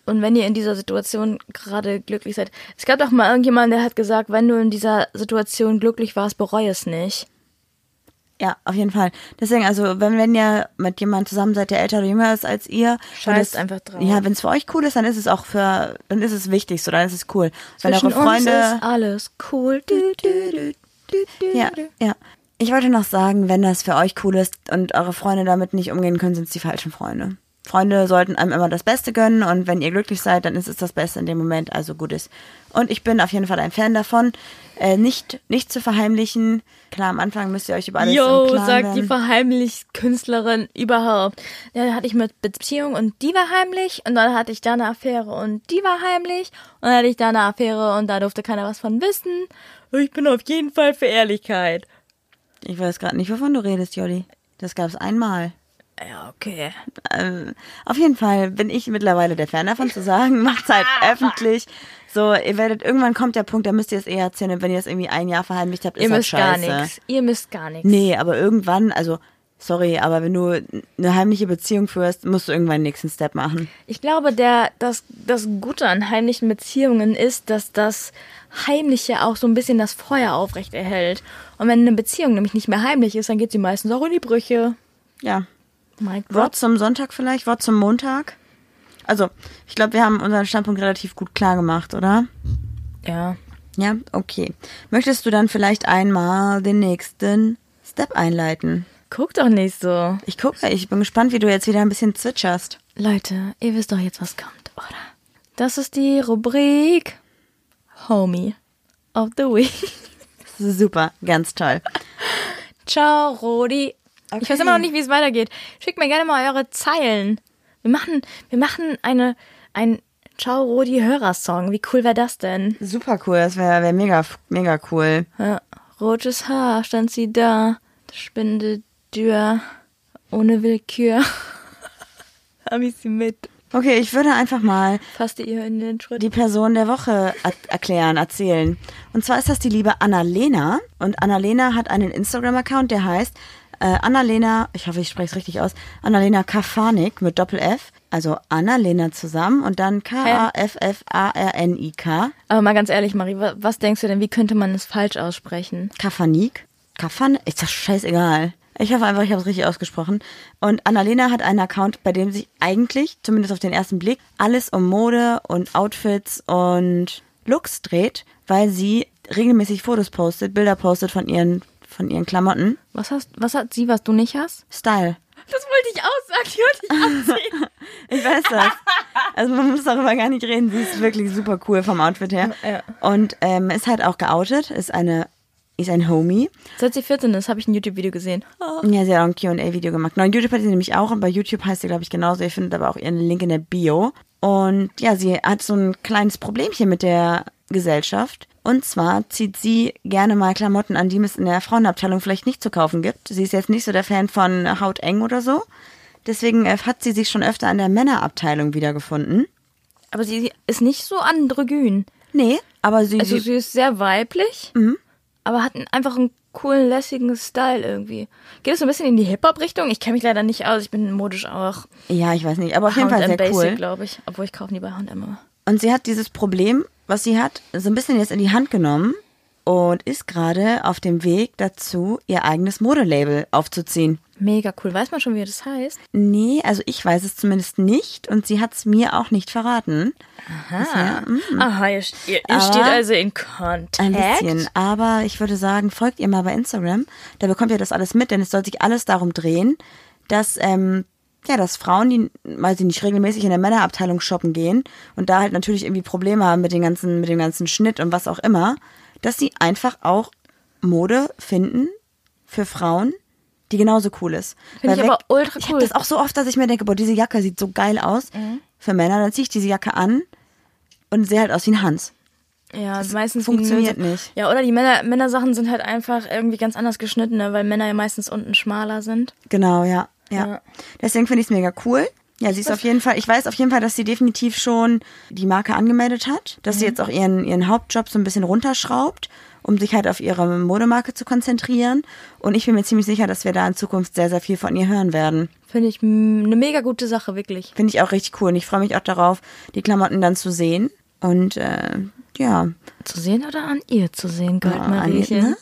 Speaker 2: Und wenn ihr in dieser Situation gerade glücklich seid. Es gab doch mal irgendjemand, der hat gesagt, wenn du in dieser Situation glücklich warst, bereue es nicht.
Speaker 1: Ja, auf jeden Fall. Deswegen, also, wenn, wenn ihr mit jemandem zusammen seid, der älter oder jünger ist als ihr,
Speaker 2: Scheißt
Speaker 1: dann
Speaker 2: einfach drauf.
Speaker 1: Ja, wenn es für euch cool ist, dann ist es auch für, dann ist es wichtig, so, dann ist es cool. Wenn
Speaker 2: Zwischen
Speaker 1: eure Freunde.
Speaker 2: uns ist alles cool. Du, du, du, du, du,
Speaker 1: Ja, ja. Ich wollte noch sagen, wenn das für euch cool ist und eure Freunde damit nicht umgehen können, sind es die falschen Freunde. Freunde sollten einem immer das Beste gönnen und wenn ihr glücklich seid, dann ist es das Beste in dem Moment, also gut ist. Und ich bin auf jeden Fall ein Fan davon, äh, nicht, nicht zu verheimlichen. Klar, am Anfang müsst ihr euch über alles
Speaker 2: Yo, sagt die
Speaker 1: werden.
Speaker 2: verheimlichst Künstlerin überhaupt. Ja, da hatte ich mit Beziehung und die war heimlich und dann hatte ich da eine Affäre und die war heimlich und dann hatte ich da eine Affäre und da durfte keiner was von wissen. Ich bin auf jeden Fall für Ehrlichkeit.
Speaker 1: Ich weiß gerade nicht, wovon du redest, Jolli. Das gab es einmal.
Speaker 2: Ja, okay.
Speaker 1: Ähm, auf jeden Fall bin ich mittlerweile der Fan davon zu sagen, macht's halt öffentlich. So, ihr werdet, irgendwann kommt der Punkt, da müsst ihr es eher erzählen. Und wenn ihr es irgendwie ein Jahr verheimlicht habt, ist
Speaker 2: Ihr
Speaker 1: halt
Speaker 2: müsst gar
Speaker 1: scheiße.
Speaker 2: nichts. Ihr müsst gar nichts.
Speaker 1: Nee, aber irgendwann, also, sorry, aber wenn du eine heimliche Beziehung führst, musst du irgendwann den nächsten Step machen.
Speaker 2: Ich glaube, der, das, das Gute an heimlichen Beziehungen ist, dass das Heimliche auch so ein bisschen das Feuer aufrechterhält. Und wenn eine Beziehung nämlich nicht mehr heimlich ist, dann geht sie meistens auch in die Brüche.
Speaker 1: Ja. Wort zum Sonntag vielleicht, Wort zum Montag. Also, ich glaube, wir haben unseren Standpunkt relativ gut klar gemacht, oder?
Speaker 2: Ja.
Speaker 1: Ja, okay. Möchtest du dann vielleicht einmal den nächsten Step einleiten?
Speaker 2: Guck doch nicht so.
Speaker 1: Ich gucke, ich bin gespannt, wie du jetzt wieder ein bisschen zwitscherst.
Speaker 2: Leute, ihr wisst doch jetzt, was kommt, oder? Das ist die Rubrik Homie of the Week.
Speaker 1: Super, ganz toll.
Speaker 2: Ciao, Rodi. Ich
Speaker 1: Okay.
Speaker 2: weiß immer noch nicht, wie es weitergeht. Schickt mir gerne mal eure Zeilen. Wir machen, wir machen eine, ein Ciao, Rodi Hörersong. Wie cool wäre das denn?
Speaker 1: Super cool, das wäre wär mega, mega cool.
Speaker 2: Ja, rotes Haar, stand sie da. Spinde Dür. Ohne Willkür. Hab ich sie mit.
Speaker 1: Okay, ich würde einfach mal
Speaker 2: ihr in den Schritt.
Speaker 1: die Person der Woche er erklären, erzählen. Und zwar ist das die liebe Annalena. Und Annalena hat einen Instagram-Account, der heißt äh, Annalena, ich hoffe, ich spreche es richtig aus, Annalena Kafanik mit Doppel-F. Also Annalena zusammen und dann K-A-F-F-A-R-N-I-K.
Speaker 2: Aber mal ganz ehrlich, Marie, wa- was denkst du denn, wie könnte man es falsch aussprechen?
Speaker 1: Kafanik? Kafan? Ist das scheißegal. Ich hoffe einfach, ich habe es richtig ausgesprochen. Und Annalena hat einen Account, bei dem sich eigentlich, zumindest auf den ersten Blick, alles um Mode und Outfits und Looks dreht, weil sie regelmäßig Fotos postet, Bilder postet von ihren, von ihren Klamotten.
Speaker 2: Was hast, was hat sie, was du nicht hast?
Speaker 1: Style.
Speaker 2: Das wollte ich auch sagen, die wollte ich anziehen.
Speaker 1: Ich weiß das. Also man muss darüber gar nicht reden. Sie ist wirklich super cool vom Outfit her.
Speaker 2: Ja.
Speaker 1: Und ähm, ist halt auch geoutet, ist eine, ist ein Homie.
Speaker 2: Seit sie 14 ist, habe ich ein YouTube-Video gesehen.
Speaker 1: Ja, sie hat auch ein Q&A-Video gemacht. Nein, YouTube hat sie nämlich auch und bei YouTube heißt sie, glaube ich, genauso. Ihr findet aber auch ihren Link in der Bio. Und ja, sie hat so ein kleines Problemchen mit der Gesellschaft. Und zwar zieht sie gerne mal Klamotten an, die es in der Frauenabteilung vielleicht nicht zu kaufen gibt. Sie ist jetzt nicht so der Fan von Hauteng oder so. Deswegen äh, hat sie sich schon öfter an der Männerabteilung wiedergefunden.
Speaker 2: Aber sie ist nicht so androgyn.
Speaker 1: Nee, aber sie,
Speaker 2: Also
Speaker 1: sie
Speaker 2: ist sehr weiblich, aber hat einen- einfach einen coolen, lässigen Style irgendwie. Geht es so ein bisschen in die Hip-Hop-Richtung? Ich kenne mich leider nicht aus. Ich bin modisch auch.
Speaker 1: ja, ich weiß nicht, aber auf jeden Fall sehr
Speaker 2: Basic,
Speaker 1: cool.
Speaker 2: glaube ich. Obwohl ich kaufe nie bei H&M immer.
Speaker 1: Und sie hat dieses Problem, was sie hat, so ein bisschen jetzt in die Hand genommen und ist gerade auf dem Weg dazu, ihr eigenes Modelabel aufzuziehen.
Speaker 2: Mega cool. Weiß man schon, wie das heißt?
Speaker 1: Nee, also ich weiß es zumindest nicht und sie hat es mir auch nicht verraten.
Speaker 2: Aha. Aha, ihr, ihr, ihr steht also in Kontakt.
Speaker 1: Ein bisschen. Aber ich würde sagen, folgt ihr mal bei Instagram. Da bekommt ihr das alles mit, denn es soll sich alles darum drehen, dass, ähm, ja, dass Frauen, die, weil sie nicht regelmäßig in der Männerabteilung shoppen gehen und da halt natürlich irgendwie Probleme haben mit den ganzen, mit dem ganzen Schnitt und was auch immer, dass sie einfach auch Mode finden für Frauen, die genauso cool ist.
Speaker 2: Finde ich
Speaker 1: Weil
Speaker 2: aber ultra
Speaker 1: Ich
Speaker 2: cool.
Speaker 1: habe das auch so oft, dass ich mir denke, boah, diese Jacke sieht so geil aus für Männer. Dann ziehe ich diese Jacke an und sehe halt aus wie ein Hans.
Speaker 2: Ja, meistens
Speaker 1: funktioniert nicht.
Speaker 2: Ja, oder die Männer, Männersachen sind halt einfach irgendwie ganz anders geschnitten, ne, weil Männer ja meistens unten schmaler sind.
Speaker 1: Genau, ja. Ja.
Speaker 2: Ja.
Speaker 1: Deswegen finde ich es mega cool. Ja, sie ist auf jeden Fall, ich weiß auf jeden Fall, dass sie definitiv schon die Marke angemeldet hat, dass sie
Speaker 2: Mhm.
Speaker 1: jetzt auch ihren, ihren Hauptjob so ein bisschen runterschraubt um sich halt auf ihre Modemarke zu konzentrieren. Und ich bin mir ziemlich sicher, dass wir da in Zukunft sehr, sehr viel von ihr hören werden.
Speaker 2: Finde ich eine mega gute Sache, wirklich.
Speaker 1: Finde ich auch richtig cool. Und ich freue mich auch darauf, die Klamotten dann zu sehen. Und äh, ja.
Speaker 2: Zu sehen oder an ihr zu sehen,
Speaker 1: Ja, an-
Speaker 2: Goldmariechen?
Speaker 1: ne?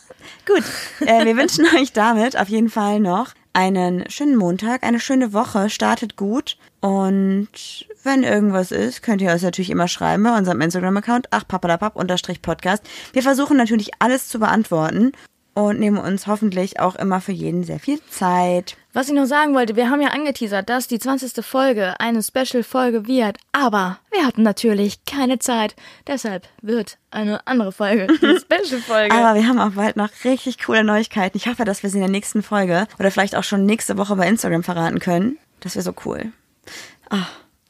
Speaker 1: Gut, äh, wir wünschen euch damit auf jeden Fall noch einen schönen Montag, eine schöne Woche, startet gut und wenn irgendwas ist, könnt ihr uns natürlich immer schreiben bei unserem Instagram-Account, ach Podcast. Wir versuchen natürlich alles zu beantworten und nehmen uns hoffentlich auch immer für jeden sehr viel Zeit.
Speaker 2: Was ich noch sagen wollte, wir haben ja angeteasert, dass die 20. Folge eine Special-Folge wird, aber wir hatten natürlich keine Zeit. Deshalb wird eine andere Folge die Special-Folge.
Speaker 1: Aber wir haben auch bald noch richtig coole Neuigkeiten. Ich hoffe, dass wir sie in der nächsten Folge oder vielleicht auch schon nächste Woche bei Instagram verraten können. Das wäre so cool. Ah,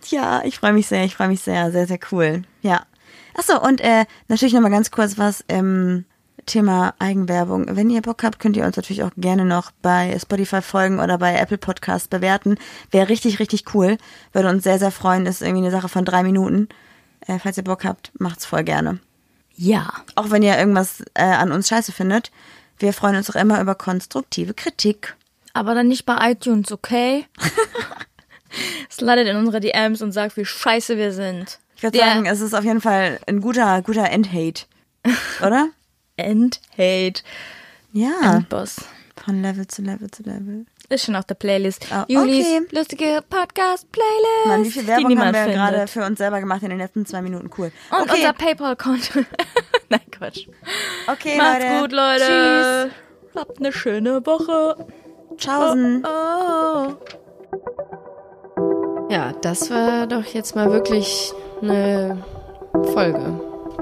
Speaker 1: ja, ich freue mich sehr, ich freue mich sehr, sehr, sehr cool. Ja. Achso, und äh, natürlich nochmal ganz kurz was im Thema Eigenwerbung. Wenn ihr Bock habt, könnt ihr uns natürlich auch gerne noch bei Spotify folgen oder bei Apple Podcasts bewerten. Wäre richtig, richtig cool. Würde uns sehr, sehr freuen. Ist irgendwie eine Sache von drei Minuten. Äh, falls ihr Bock habt, macht's voll gerne.
Speaker 2: ja.
Speaker 1: Auch wenn ihr irgendwas äh, an uns scheiße findet. Wir freuen uns auch immer über konstruktive Kritik.
Speaker 2: Aber dann nicht bei iTunes, okay? Slidet in unsere DMs und sagt, wie scheiße wir sind.
Speaker 1: Ich würde sagen, es ist auf jeden Fall ein guter, guter Endhate. Oder?
Speaker 2: End-Hate.
Speaker 1: Ja.
Speaker 2: Endboss.
Speaker 1: Von Level zu Level zu Level.
Speaker 2: Ist schon auf der Playlist.
Speaker 1: Ah,
Speaker 2: Julis
Speaker 1: okay.
Speaker 2: lustige Podcast-Playlist.
Speaker 1: Mann, wie viel
Speaker 2: die
Speaker 1: Werbung haben wir
Speaker 2: findet.
Speaker 1: gerade für uns selber gemacht in den letzten zwei Minuten? Cool.
Speaker 2: Und
Speaker 1: okay,
Speaker 2: unser Paypal-Konto. Nein, Quatsch.
Speaker 1: okay
Speaker 2: Macht's
Speaker 1: Leute.
Speaker 2: gut, Leute. Habt eine schöne Woche.
Speaker 1: Tschüss. Tschaußen.
Speaker 2: Oh.
Speaker 3: Ja, das war doch jetzt mal wirklich eine Folge.